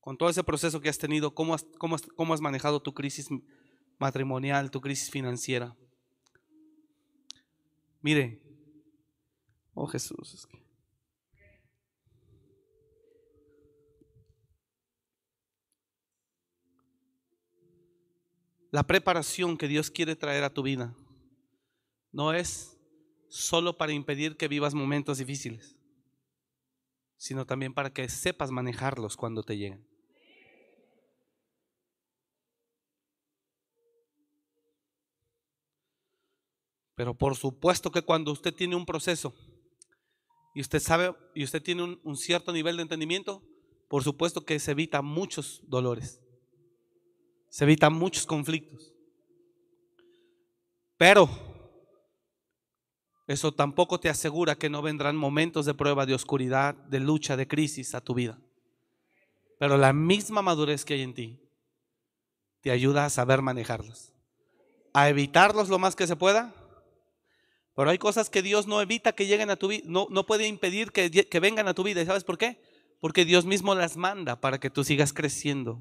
Con todo ese proceso que has tenido, ¿cómo has, cómo has manejado tu crisis matrimonial, tu crisis financiera? Mire, oh Jesús, La preparación que Dios quiere traer a tu vida no es solo para impedir que vivas momentos difíciles, sino también para que sepas manejarlos cuando te lleguen. Pero por supuesto que cuando usted tiene un proceso y usted sabe y usted tiene un, un cierto nivel de entendimiento, por supuesto que se evita muchos dolores se evitan muchos conflictos. Pero eso tampoco te asegura que no vendrán momentos de prueba, de oscuridad, de lucha, de crisis a tu vida. Pero la misma madurez que hay en ti te ayuda a saber manejarlos, a evitarlos lo más que se pueda. Pero hay cosas que Dios no evita que lleguen a tu vida, no, no puede impedir que, que vengan a tu vida. ¿Y sabes por qué? Porque Dios mismo las manda para que tú sigas creciendo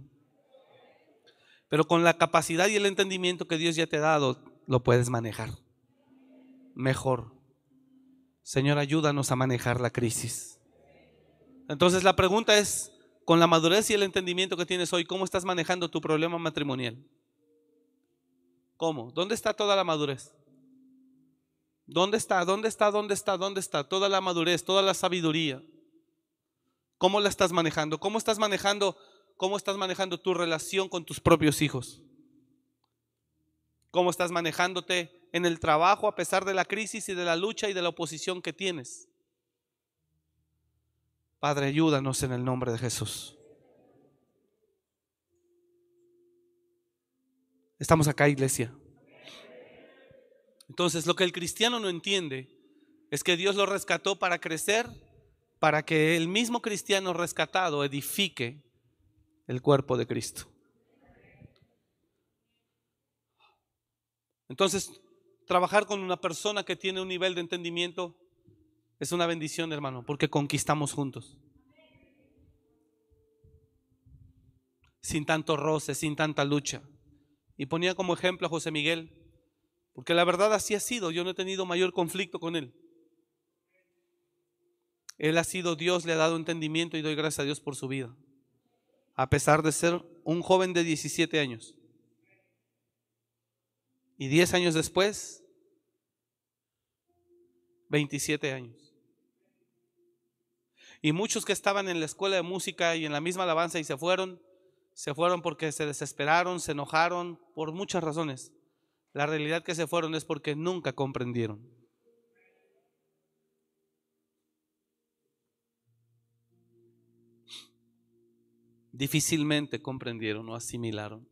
pero con la capacidad y el entendimiento que Dios ya te ha dado, lo puedes manejar mejor. Señor, ayúdanos a manejar la crisis. Entonces la pregunta es, con la madurez y el entendimiento que tienes hoy, ¿cómo estás manejando tu problema matrimonial? ¿Cómo? ¿Dónde está toda la madurez? ¿Dónde está? ¿Dónde está? ¿Dónde está? ¿Dónde está? Toda la madurez, toda la sabiduría. ¿Cómo la estás manejando? ¿Cómo estás manejando? ¿Cómo estás manejando tu relación con tus propios hijos? ¿Cómo estás manejándote en el trabajo a pesar de la crisis y de la lucha y de la oposición que tienes? Padre, ayúdanos en el nombre de Jesús. Estamos acá, iglesia. Entonces, lo que el cristiano no entiende es que Dios lo rescató para crecer, para que el mismo cristiano rescatado edifique el cuerpo de Cristo. Entonces, trabajar con una persona que tiene un nivel de entendimiento es una bendición, hermano, porque conquistamos juntos. Sin tanto roce, sin tanta lucha. Y ponía como ejemplo a José Miguel, porque la verdad así ha sido, yo no he tenido mayor conflicto con él. Él ha sido Dios, le ha dado entendimiento y doy gracias a Dios por su vida, a pesar de ser un joven de 17 años. Y 10 años después, 27 años. Y muchos que estaban en la escuela de música y en la misma alabanza y se fueron, se fueron porque se desesperaron, se enojaron, por muchas razones. La realidad que se fueron es porque nunca comprendieron. Difícilmente comprendieron o asimilaron.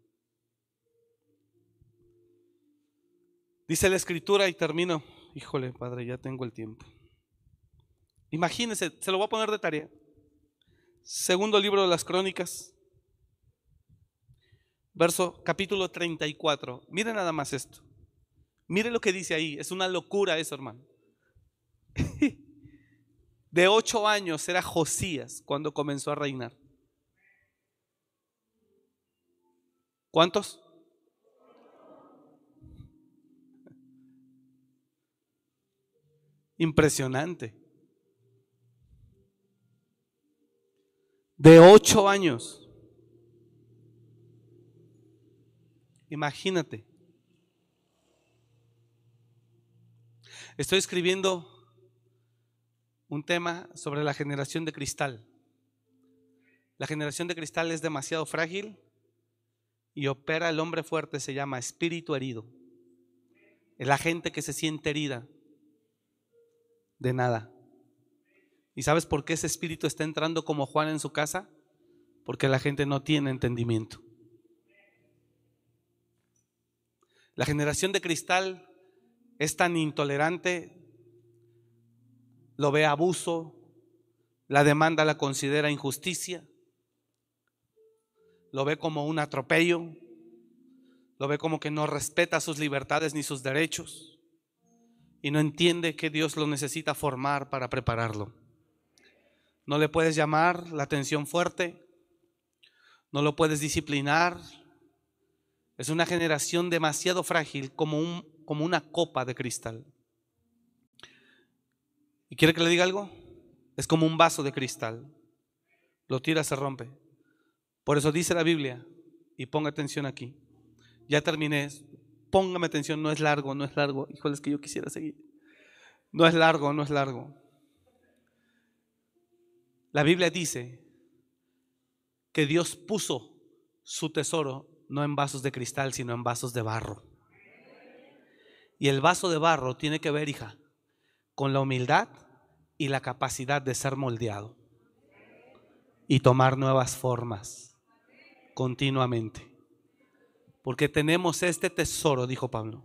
Dice la escritura y termino. Híjole, padre, ya tengo el tiempo. Imagínense, se lo voy a poner de tarea. Segundo libro de las crónicas, verso capítulo 34. Mire nada más esto. Mire lo que dice ahí. Es una locura eso, hermano. <laughs> De ocho años era Josías cuando comenzó a reinar. ¿Cuántos? Impresionante. De ocho años. Imagínate. Estoy escribiendo un tema sobre la generación de cristal. La generación de cristal es demasiado frágil y opera el hombre fuerte, se llama espíritu herido. Es la gente que se siente herida de nada. ¿Y sabes por qué ese espíritu está entrando como Juan en su casa? Porque la gente no tiene entendimiento. La generación de cristal es tan intolerante, lo ve abuso, la demanda la considera injusticia, lo ve como un atropello, lo ve como que no respeta sus libertades ni sus derechos y no entiende que Dios lo necesita formar para prepararlo. No le puedes llamar la atención fuerte, no lo puedes disciplinar, es una generación demasiado frágil como, un, como una copa de cristal. ¿Y quiere que le diga algo? Es como un vaso de cristal. Lo tira, se rompe. Por eso dice la Biblia, y ponga atención aquí. Ya terminé. Póngame atención, no es largo, no es largo. Híjole, es que yo quisiera seguir. No es largo, no es largo. La Biblia dice que Dios puso su tesoro no en vasos de cristal, sino en vasos de barro. Y el vaso de barro tiene que ver, hija, con la humildad y la capacidad de ser moldeado y tomar nuevas formas continuamente. Porque tenemos este tesoro, dijo Pablo,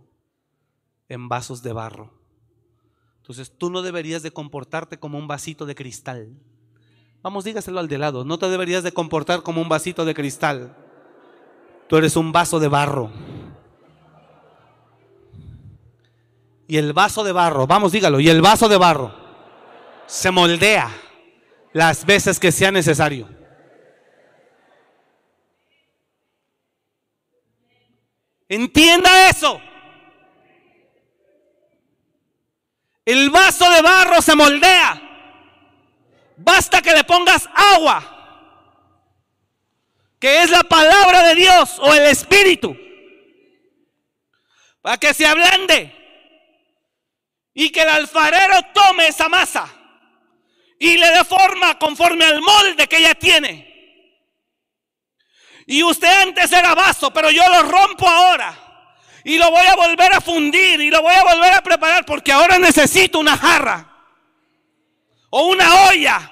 en vasos de barro. Entonces tú no deberías de comportarte como un vasito de cristal. Vamos, dígaselo al de lado. No te deberías de comportar como un vasito de cristal. Tú eres un vaso de barro. Y el vaso de barro, vamos, dígalo, y el vaso de barro se moldea las veces que sea necesario. Entienda eso. El vaso de barro se moldea. Basta que le pongas agua que es la palabra de Dios o el Espíritu. para que se ablande y que el alfarero tome esa masa y le dé forma conforme al molde que ella tiene. Y usted antes era vaso, pero yo lo rompo ahora. Y lo voy a volver a fundir y lo voy a volver a preparar porque ahora necesito una jarra o una olla.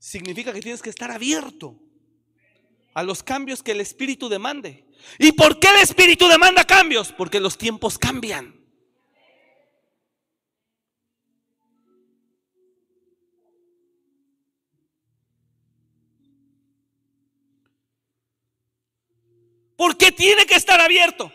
Significa que tienes que estar abierto a los cambios que el Espíritu demande. ¿Y por qué el Espíritu demanda cambios? Porque los tiempos cambian. ¿Por qué tiene que estar abierto?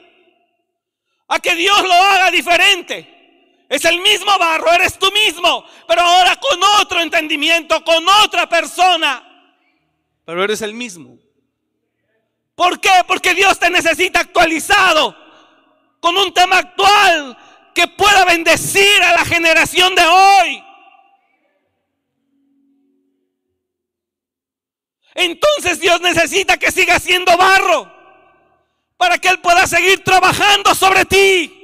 A que Dios lo haga diferente. Es el mismo barro, eres tú mismo, pero ahora con otro entendimiento, con otra persona. Pero eres el mismo. ¿Por qué? Porque Dios te necesita actualizado con un tema actual que pueda bendecir a la generación de hoy. Entonces Dios necesita que siga siendo barro para que Él pueda seguir trabajando sobre ti.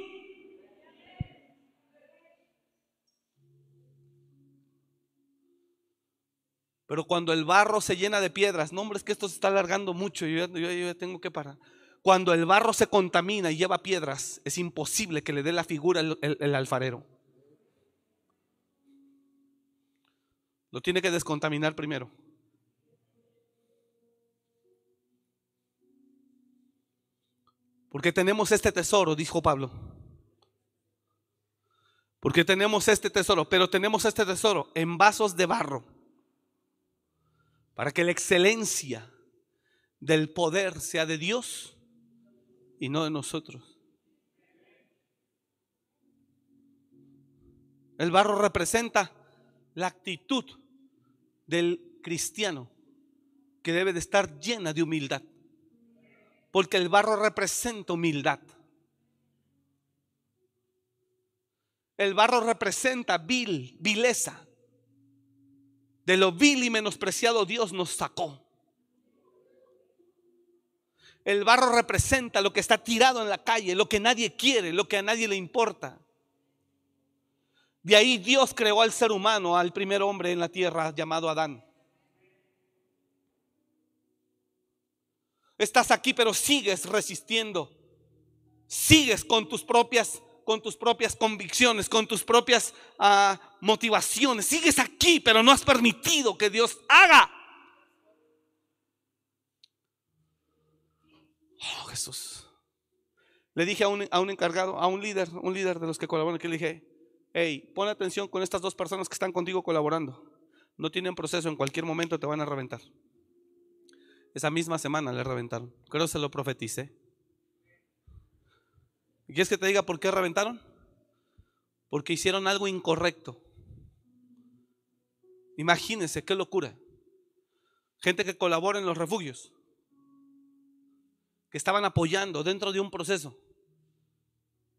Pero cuando el barro se llena de piedras, no hombre, es que esto se está alargando mucho, yo, yo, tengo que parar. Cuando el barro se contamina y lleva piedras, es imposible que le dé la figura el alfarero. Lo tiene que descontaminar primero. Porque tenemos este tesoro, dijo Pablo. Porque tenemos este tesoro, pero tenemos este tesoro en vasos de barro. Para que la excelencia del poder sea de Dios y no de nosotros. El barro representa la actitud del cristiano que debe de estar llena de humildad. Porque el barro representa humildad. El barro representa vil, vileza. De lo vil y menospreciado Dios nos sacó. El barro representa lo que está tirado en la calle, lo que nadie quiere, lo que a nadie le importa. De ahí Dios creó al ser humano, al primer hombre en la tierra llamado Adán. Estás aquí, pero sigues resistiendo. Sigues con tus propias con tus propias convicciones, con tus propias ah, motivaciones. Sigues aquí, pero no has permitido que Dios haga. Oh, Jesús. Le dije a un, a un, encargado, a un líder, un líder de los que colaboran, que le dije, hey, pon atención con estas dos personas que están contigo colaborando. No tienen proceso, en cualquier momento te van a reventar. Esa misma semana le reventaron. Creo que se lo profeticé. ¿Y quieres que te diga por qué reventaron? Porque hicieron algo incorrecto. Imagínense qué locura. Gente que colabora en los refugios, que estaban apoyando dentro de un proceso,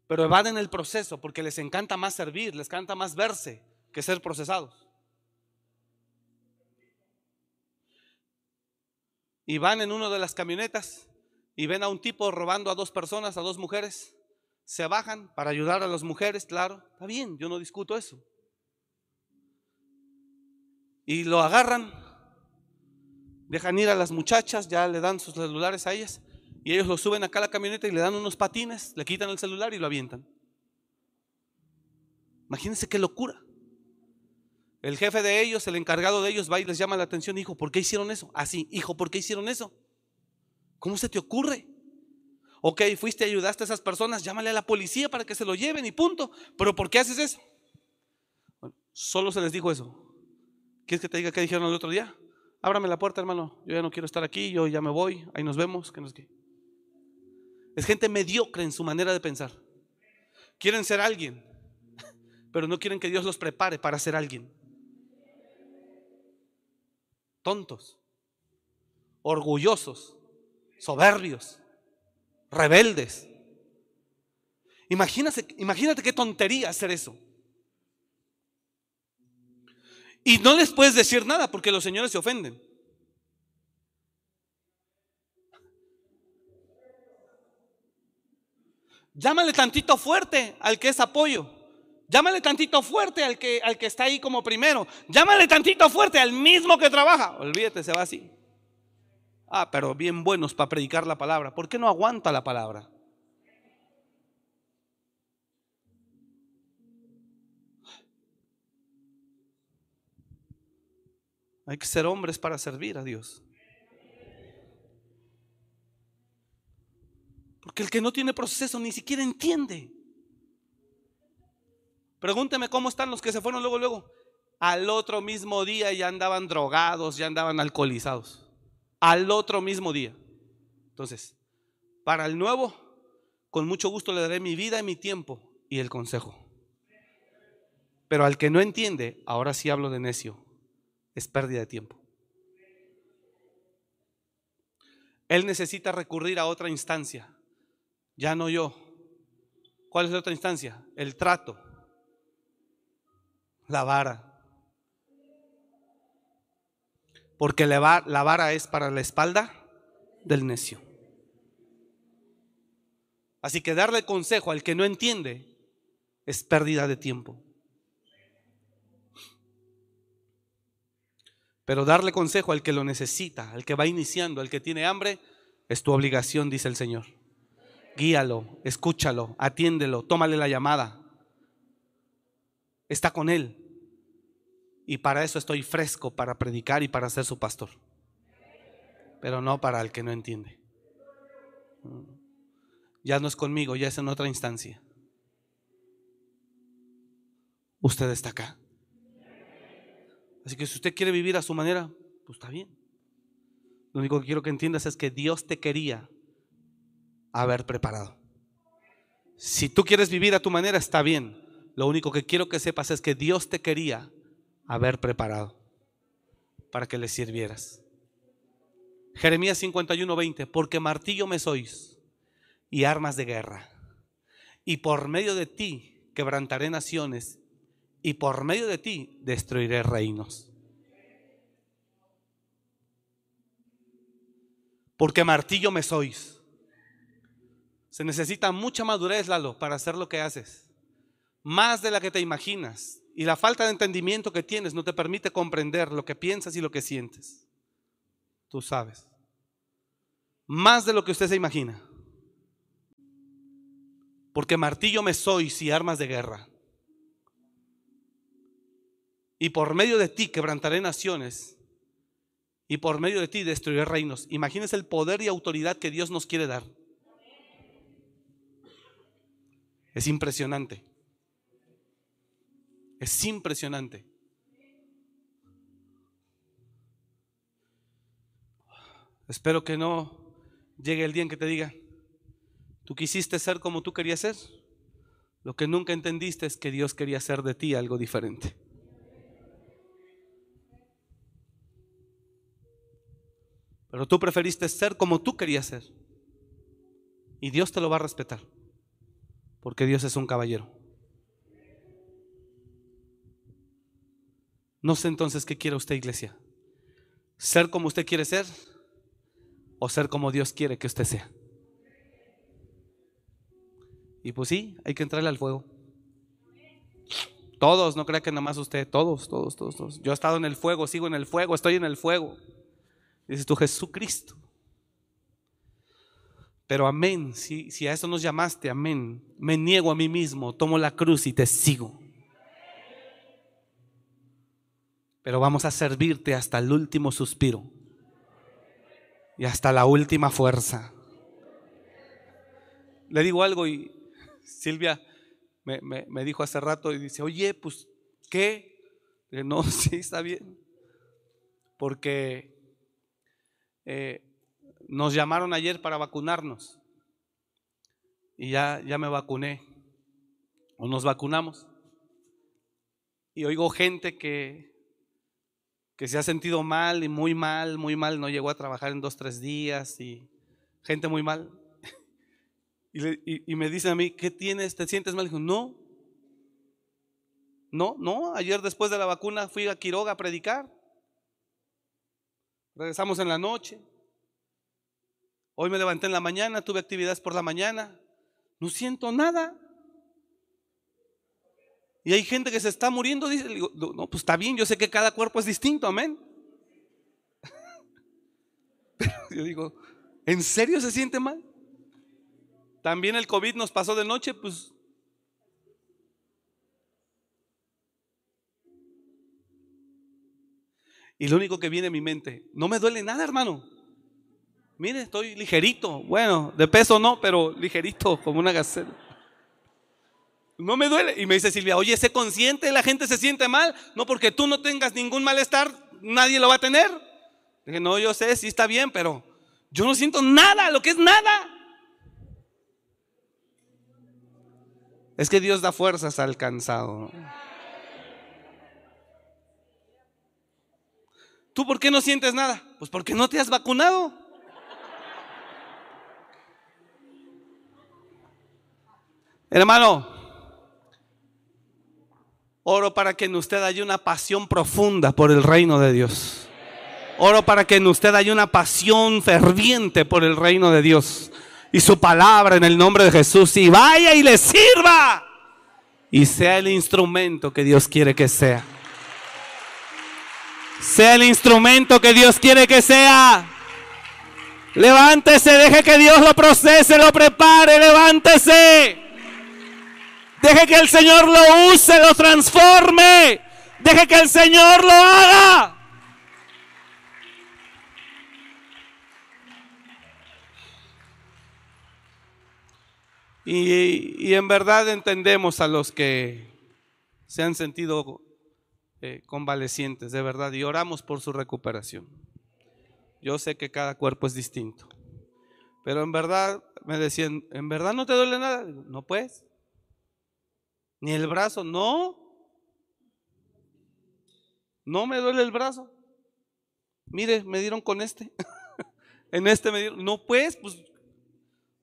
pero evaden el proceso porque les encanta más servir, les encanta más verse que ser procesados. Y van en una de las camionetas y ven a un tipo robando a dos personas, a dos mujeres. Se bajan para ayudar a las mujeres, claro. Está bien, yo no discuto eso. Y lo agarran, dejan ir a las muchachas, ya le dan sus celulares a ellas. Y ellos lo suben acá a la camioneta y le dan unos patines, le quitan el celular y lo avientan. Imagínense qué locura. El jefe de ellos, el encargado de ellos, va y les llama la atención, hijo, ¿por qué hicieron eso? Así, hijo, ¿por qué hicieron eso? ¿Cómo se te ocurre? Ok, fuiste y ayudaste a esas personas, llámale a la policía para que se lo lleven y punto. Pero ¿por qué haces eso? solo se les dijo eso. ¿Quieres que te diga qué dijeron el otro día? Ábrame la puerta, hermano. Yo ya no quiero estar aquí, yo ya me voy, ahí nos vemos. Que nos... Es gente mediocre en su manera de pensar. Quieren ser alguien, <laughs> pero no quieren que Dios los prepare para ser alguien tontos, orgullosos, soberbios, rebeldes. Imagínate, imagínate qué tontería hacer eso. Y no les puedes decir nada porque los señores se ofenden. Llámale tantito fuerte al que es apoyo. Llámale tantito fuerte al que, al que está ahí como primero. Llámale tantito fuerte al mismo que trabaja. Olvídate, se va así. Ah, pero bien buenos para predicar la palabra. ¿Por qué no aguanta la palabra? Hay que ser hombres para servir a Dios. Porque el que no tiene proceso ni siquiera entiende. Pregúnteme cómo están los que se fueron luego, luego. Al otro mismo día ya andaban drogados, ya andaban alcoholizados. Al otro mismo día. Entonces, para el nuevo, con mucho gusto le daré mi vida y mi tiempo y el consejo. Pero al que no entiende, ahora sí hablo de necio, es pérdida de tiempo. Él necesita recurrir a otra instancia. Ya no yo. ¿Cuál es la otra instancia? El trato. La vara. Porque la vara es para la espalda del necio. Así que darle consejo al que no entiende es pérdida de tiempo. Pero darle consejo al que lo necesita, al que va iniciando, al que tiene hambre, es tu obligación, dice el Señor guíalo, escúchalo, atiéndelo, tómale la llamada. Está con él. Y para eso estoy fresco, para predicar y para ser su pastor. Pero no para el que no entiende. Ya no es conmigo, ya es en otra instancia. Usted está acá. Así que si usted quiere vivir a su manera, pues está bien. Lo único que quiero que entiendas es que Dios te quería haber preparado. Si tú quieres vivir a tu manera, está bien. Lo único que quiero que sepas es que Dios te quería haber preparado para que le sirvieras. Jeremías 51, 20, porque martillo me sois y armas de guerra. Y por medio de ti quebrantaré naciones y por medio de ti destruiré reinos. Porque martillo me sois se necesita mucha madurez, Lalo, para hacer lo que haces. Más de la que te imaginas. Y la falta de entendimiento que tienes no te permite comprender lo que piensas y lo que sientes. Tú sabes. Más de lo que usted se imagina. Porque martillo me sois y armas de guerra. Y por medio de ti quebrantaré naciones. Y por medio de ti destruiré reinos. Imagínese el poder y autoridad que Dios nos quiere dar. Es impresionante. Es impresionante. Espero que no llegue el día en que te diga, tú quisiste ser como tú querías ser. Lo que nunca entendiste es que Dios quería hacer de ti algo diferente. Pero tú preferiste ser como tú querías ser. Y Dios te lo va a respetar porque Dios es un caballero. No sé entonces qué quiere usted, iglesia. ¿Ser como usted quiere ser o ser como Dios quiere que usted sea? Y pues sí, hay que entrarle al fuego. Todos, no crea que nada más usted, todos, todos, todos, todos. Yo he estado en el fuego, sigo en el fuego, estoy en el fuego. Dices tú, Jesucristo. Pero amén, si, si a eso nos llamaste, amén. Me niego a mí mismo, tomo la cruz y te sigo. Pero vamos a servirte hasta el último suspiro y hasta la última fuerza. Le digo algo y Silvia me, dijo hace rato y dice, oye, pues, ¿qué? no, <laughs> sí, está bien. Porque eh, nos llamaron ayer para vacunarnos y ya, ya me vacuné o nos vacunamos. Y oigo gente que, que se ha sentido mal y muy mal, muy mal, no llegó a trabajar en dos, tres días y gente muy mal. <laughs> Y, me dicen a mí, ¿qué tienes? ¿Te sientes mal? Dijo, no, No, no, ayer después de la vacuna fui a Quiroga a predicar. Regresamos en la noche. Hoy me levanté en la mañana, tuve actividades por la mañana. No siento nada. Y hay gente que se está muriendo, dice, no, pues está bien, yo sé que cada cuerpo es distinto, amén. <laughs> Pero yo digo, ¿en serio se siente mal? También el COVID nos pasó de noche, pues Y lo único que viene a mi mente, no me duele nada, hermano. Mire, estoy ligerito. Bueno, de peso no, pero ligerito, como una gacela. No me duele. Y me dice Silvia, oye, sé consciente, la gente se siente mal. No porque tú no tengas ningún malestar, nadie lo va a tener. Dije, no, yo sé, sí está bien, pero yo no siento nada, lo que es nada. Es que Dios da fuerzas al cansado. ¿Tú por qué no sientes nada? Pues porque no te has vacunado. Hermano, oro para que en usted haya una pasión profunda por el reino de Dios. Oro para que en usted haya una pasión ferviente por el reino de Dios y su palabra en el nombre de Jesús. Y vaya y le sirva. Y sea el instrumento que Dios quiere que sea sea el instrumento que Dios quiere que sea. Levántese, deje que Dios lo procese, lo prepare, levántese. Deje que el Señor lo use, lo transforme. Deje que el Señor lo haga. Y, en verdad entendemos a los que se han sentido eh, convalecientes, de verdad, y oramos por su recuperación. Yo sé que cada cuerpo es distinto, pero en verdad me decían, ¿en verdad no te duele nada? No puedes. Ni el brazo, no. No me duele el brazo. Mire, me dieron con este. <laughs> en este me dieron, no pues, pues,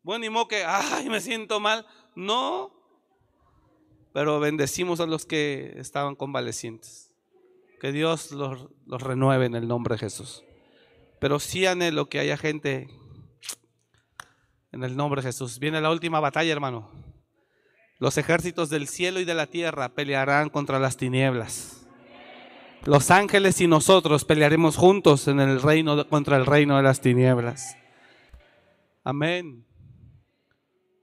bueno, ni modo que, ay, me siento mal. No. Pero bendecimos a los que estaban convalecientes. Que Dios los, renueve en el nombre de Jesús. Pero sí anhelo que haya gente en el nombre de Jesús. Viene la última batalla, hermano. Los ejércitos del cielo y de la tierra pelearán contra las tinieblas. Los ángeles y nosotros pelearemos juntos en el reino contra el reino de las tinieblas. Amén.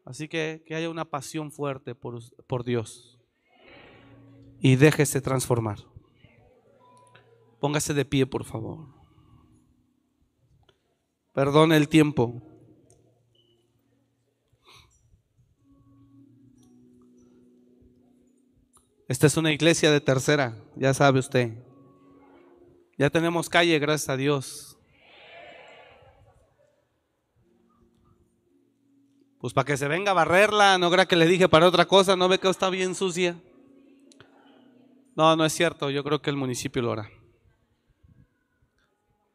Así que que haya una pasión fuerte por, por Dios y déjese transformar. Póngase de pie, por favor. Perdone el tiempo. Esta es una iglesia de tercera, ya sabe usted. Ya tenemos calle, gracias a Dios. Pues para que se venga a barrerla, no crea que le dije para otra cosa, no ve que está bien sucia. No, no es cierto, yo creo que el municipio lo hará.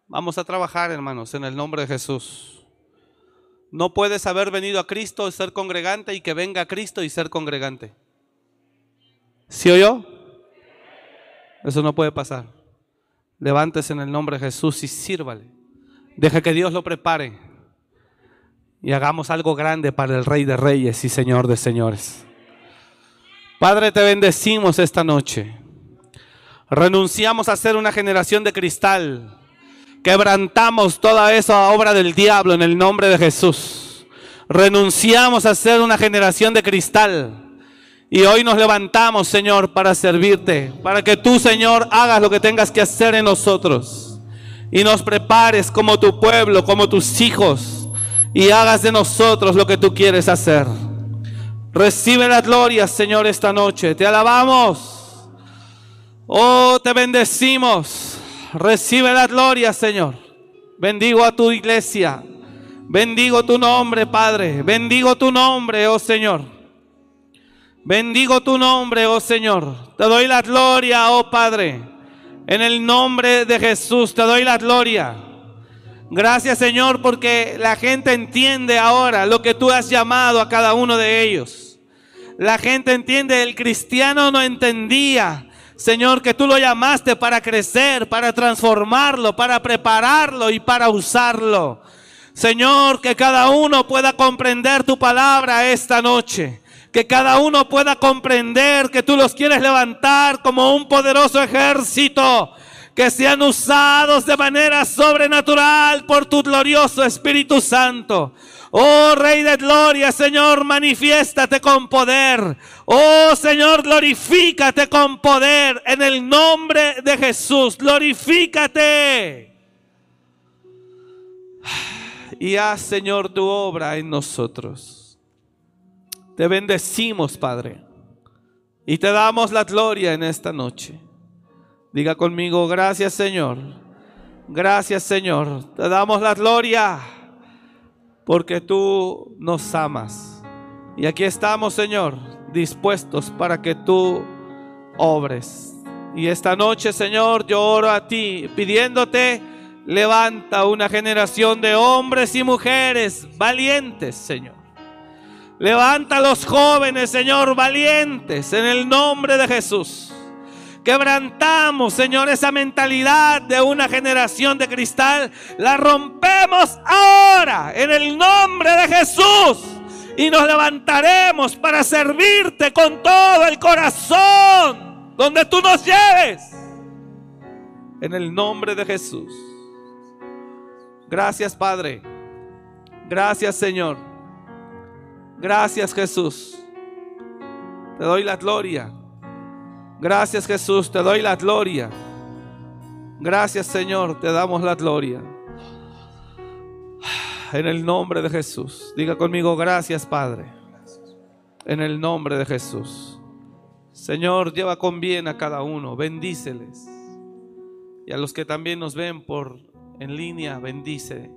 Vamos a trabajar, hermanos, en el nombre de Jesús. No puedes haber venido a Cristo y ser congregante y que venga a Cristo y ser congregante. ¿Sí o yo? Eso no puede pasar. Levántese en el nombre de Jesús y sírvale. Deje que Dios lo prepare y hagamos algo grande para el Rey de Reyes y Señor de Señores. Padre, te bendecimos esta noche. Renunciamos a ser una generación de cristal Quebrantamos toda esa obra del diablo en el nombre de Jesús. Renunciamos a ser una generación de cristal. Y hoy nos levantamos, Señor, para servirte, para que tú, Señor, hagas lo que tengas que hacer en nosotros. Y nos prepares como tu pueblo, como tus hijos. Y hagas de nosotros lo que tú quieres hacer. Recibe la gloria, Señor, esta noche. Te alabamos. Oh, te bendecimos. Recibe la gloria, Señor. Bendigo a tu iglesia. Bendigo tu nombre, Padre. Bendigo tu nombre, oh Señor. Bendigo tu nombre, oh Señor. Te doy la gloria, oh Padre. En el nombre de Jesús te doy la gloria. Gracias, Señor, porque la gente entiende ahora lo que tú has llamado a cada uno de ellos. La gente entiende, el cristiano no entendía. Señor, que tú lo llamaste para crecer, para transformarlo, para prepararlo y para usarlo. Señor, que cada uno pueda comprender tu palabra esta noche. Que cada uno pueda comprender que tú los quieres levantar como un poderoso ejército. Que sean usados de manera sobrenatural por tu glorioso Espíritu Santo. Oh Rey de Gloria, Señor, manifiéstate con poder. Oh Señor, glorifícate con poder en el nombre de Jesús. Glorifícate. Y haz, Señor, tu obra en nosotros. Te bendecimos, Padre. Y te damos la gloria en esta noche. Diga conmigo, gracias, Señor. Gracias, Señor. Te damos la gloria porque tú nos amas. Y aquí estamos, Señor, dispuestos para que tú obres. Y esta noche, Señor, yo oro a ti pidiéndote, levanta una generación de hombres y mujeres valientes, Señor. Levanta a los jóvenes, Señor, valientes en el nombre de Jesús. Quebrantamos, Señor, esa mentalidad de una generación de cristal. La rompemos ahora en el nombre de Jesús. Y nos levantaremos para servirte con todo el corazón. Donde tú nos lleves. En el nombre de Jesús. Gracias, Padre. Gracias, Señor. Gracias, Jesús. Te doy la gloria. Gracias Jesús, te doy la gloria. Gracias Señor, te damos la gloria. En el nombre de Jesús. Diga conmigo, gracias Padre. En el nombre de Jesús. Señor, lleva con bien a cada uno, bendíceles. Y a los que también nos ven por en línea, bendice.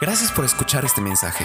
Gracias por escuchar este mensaje.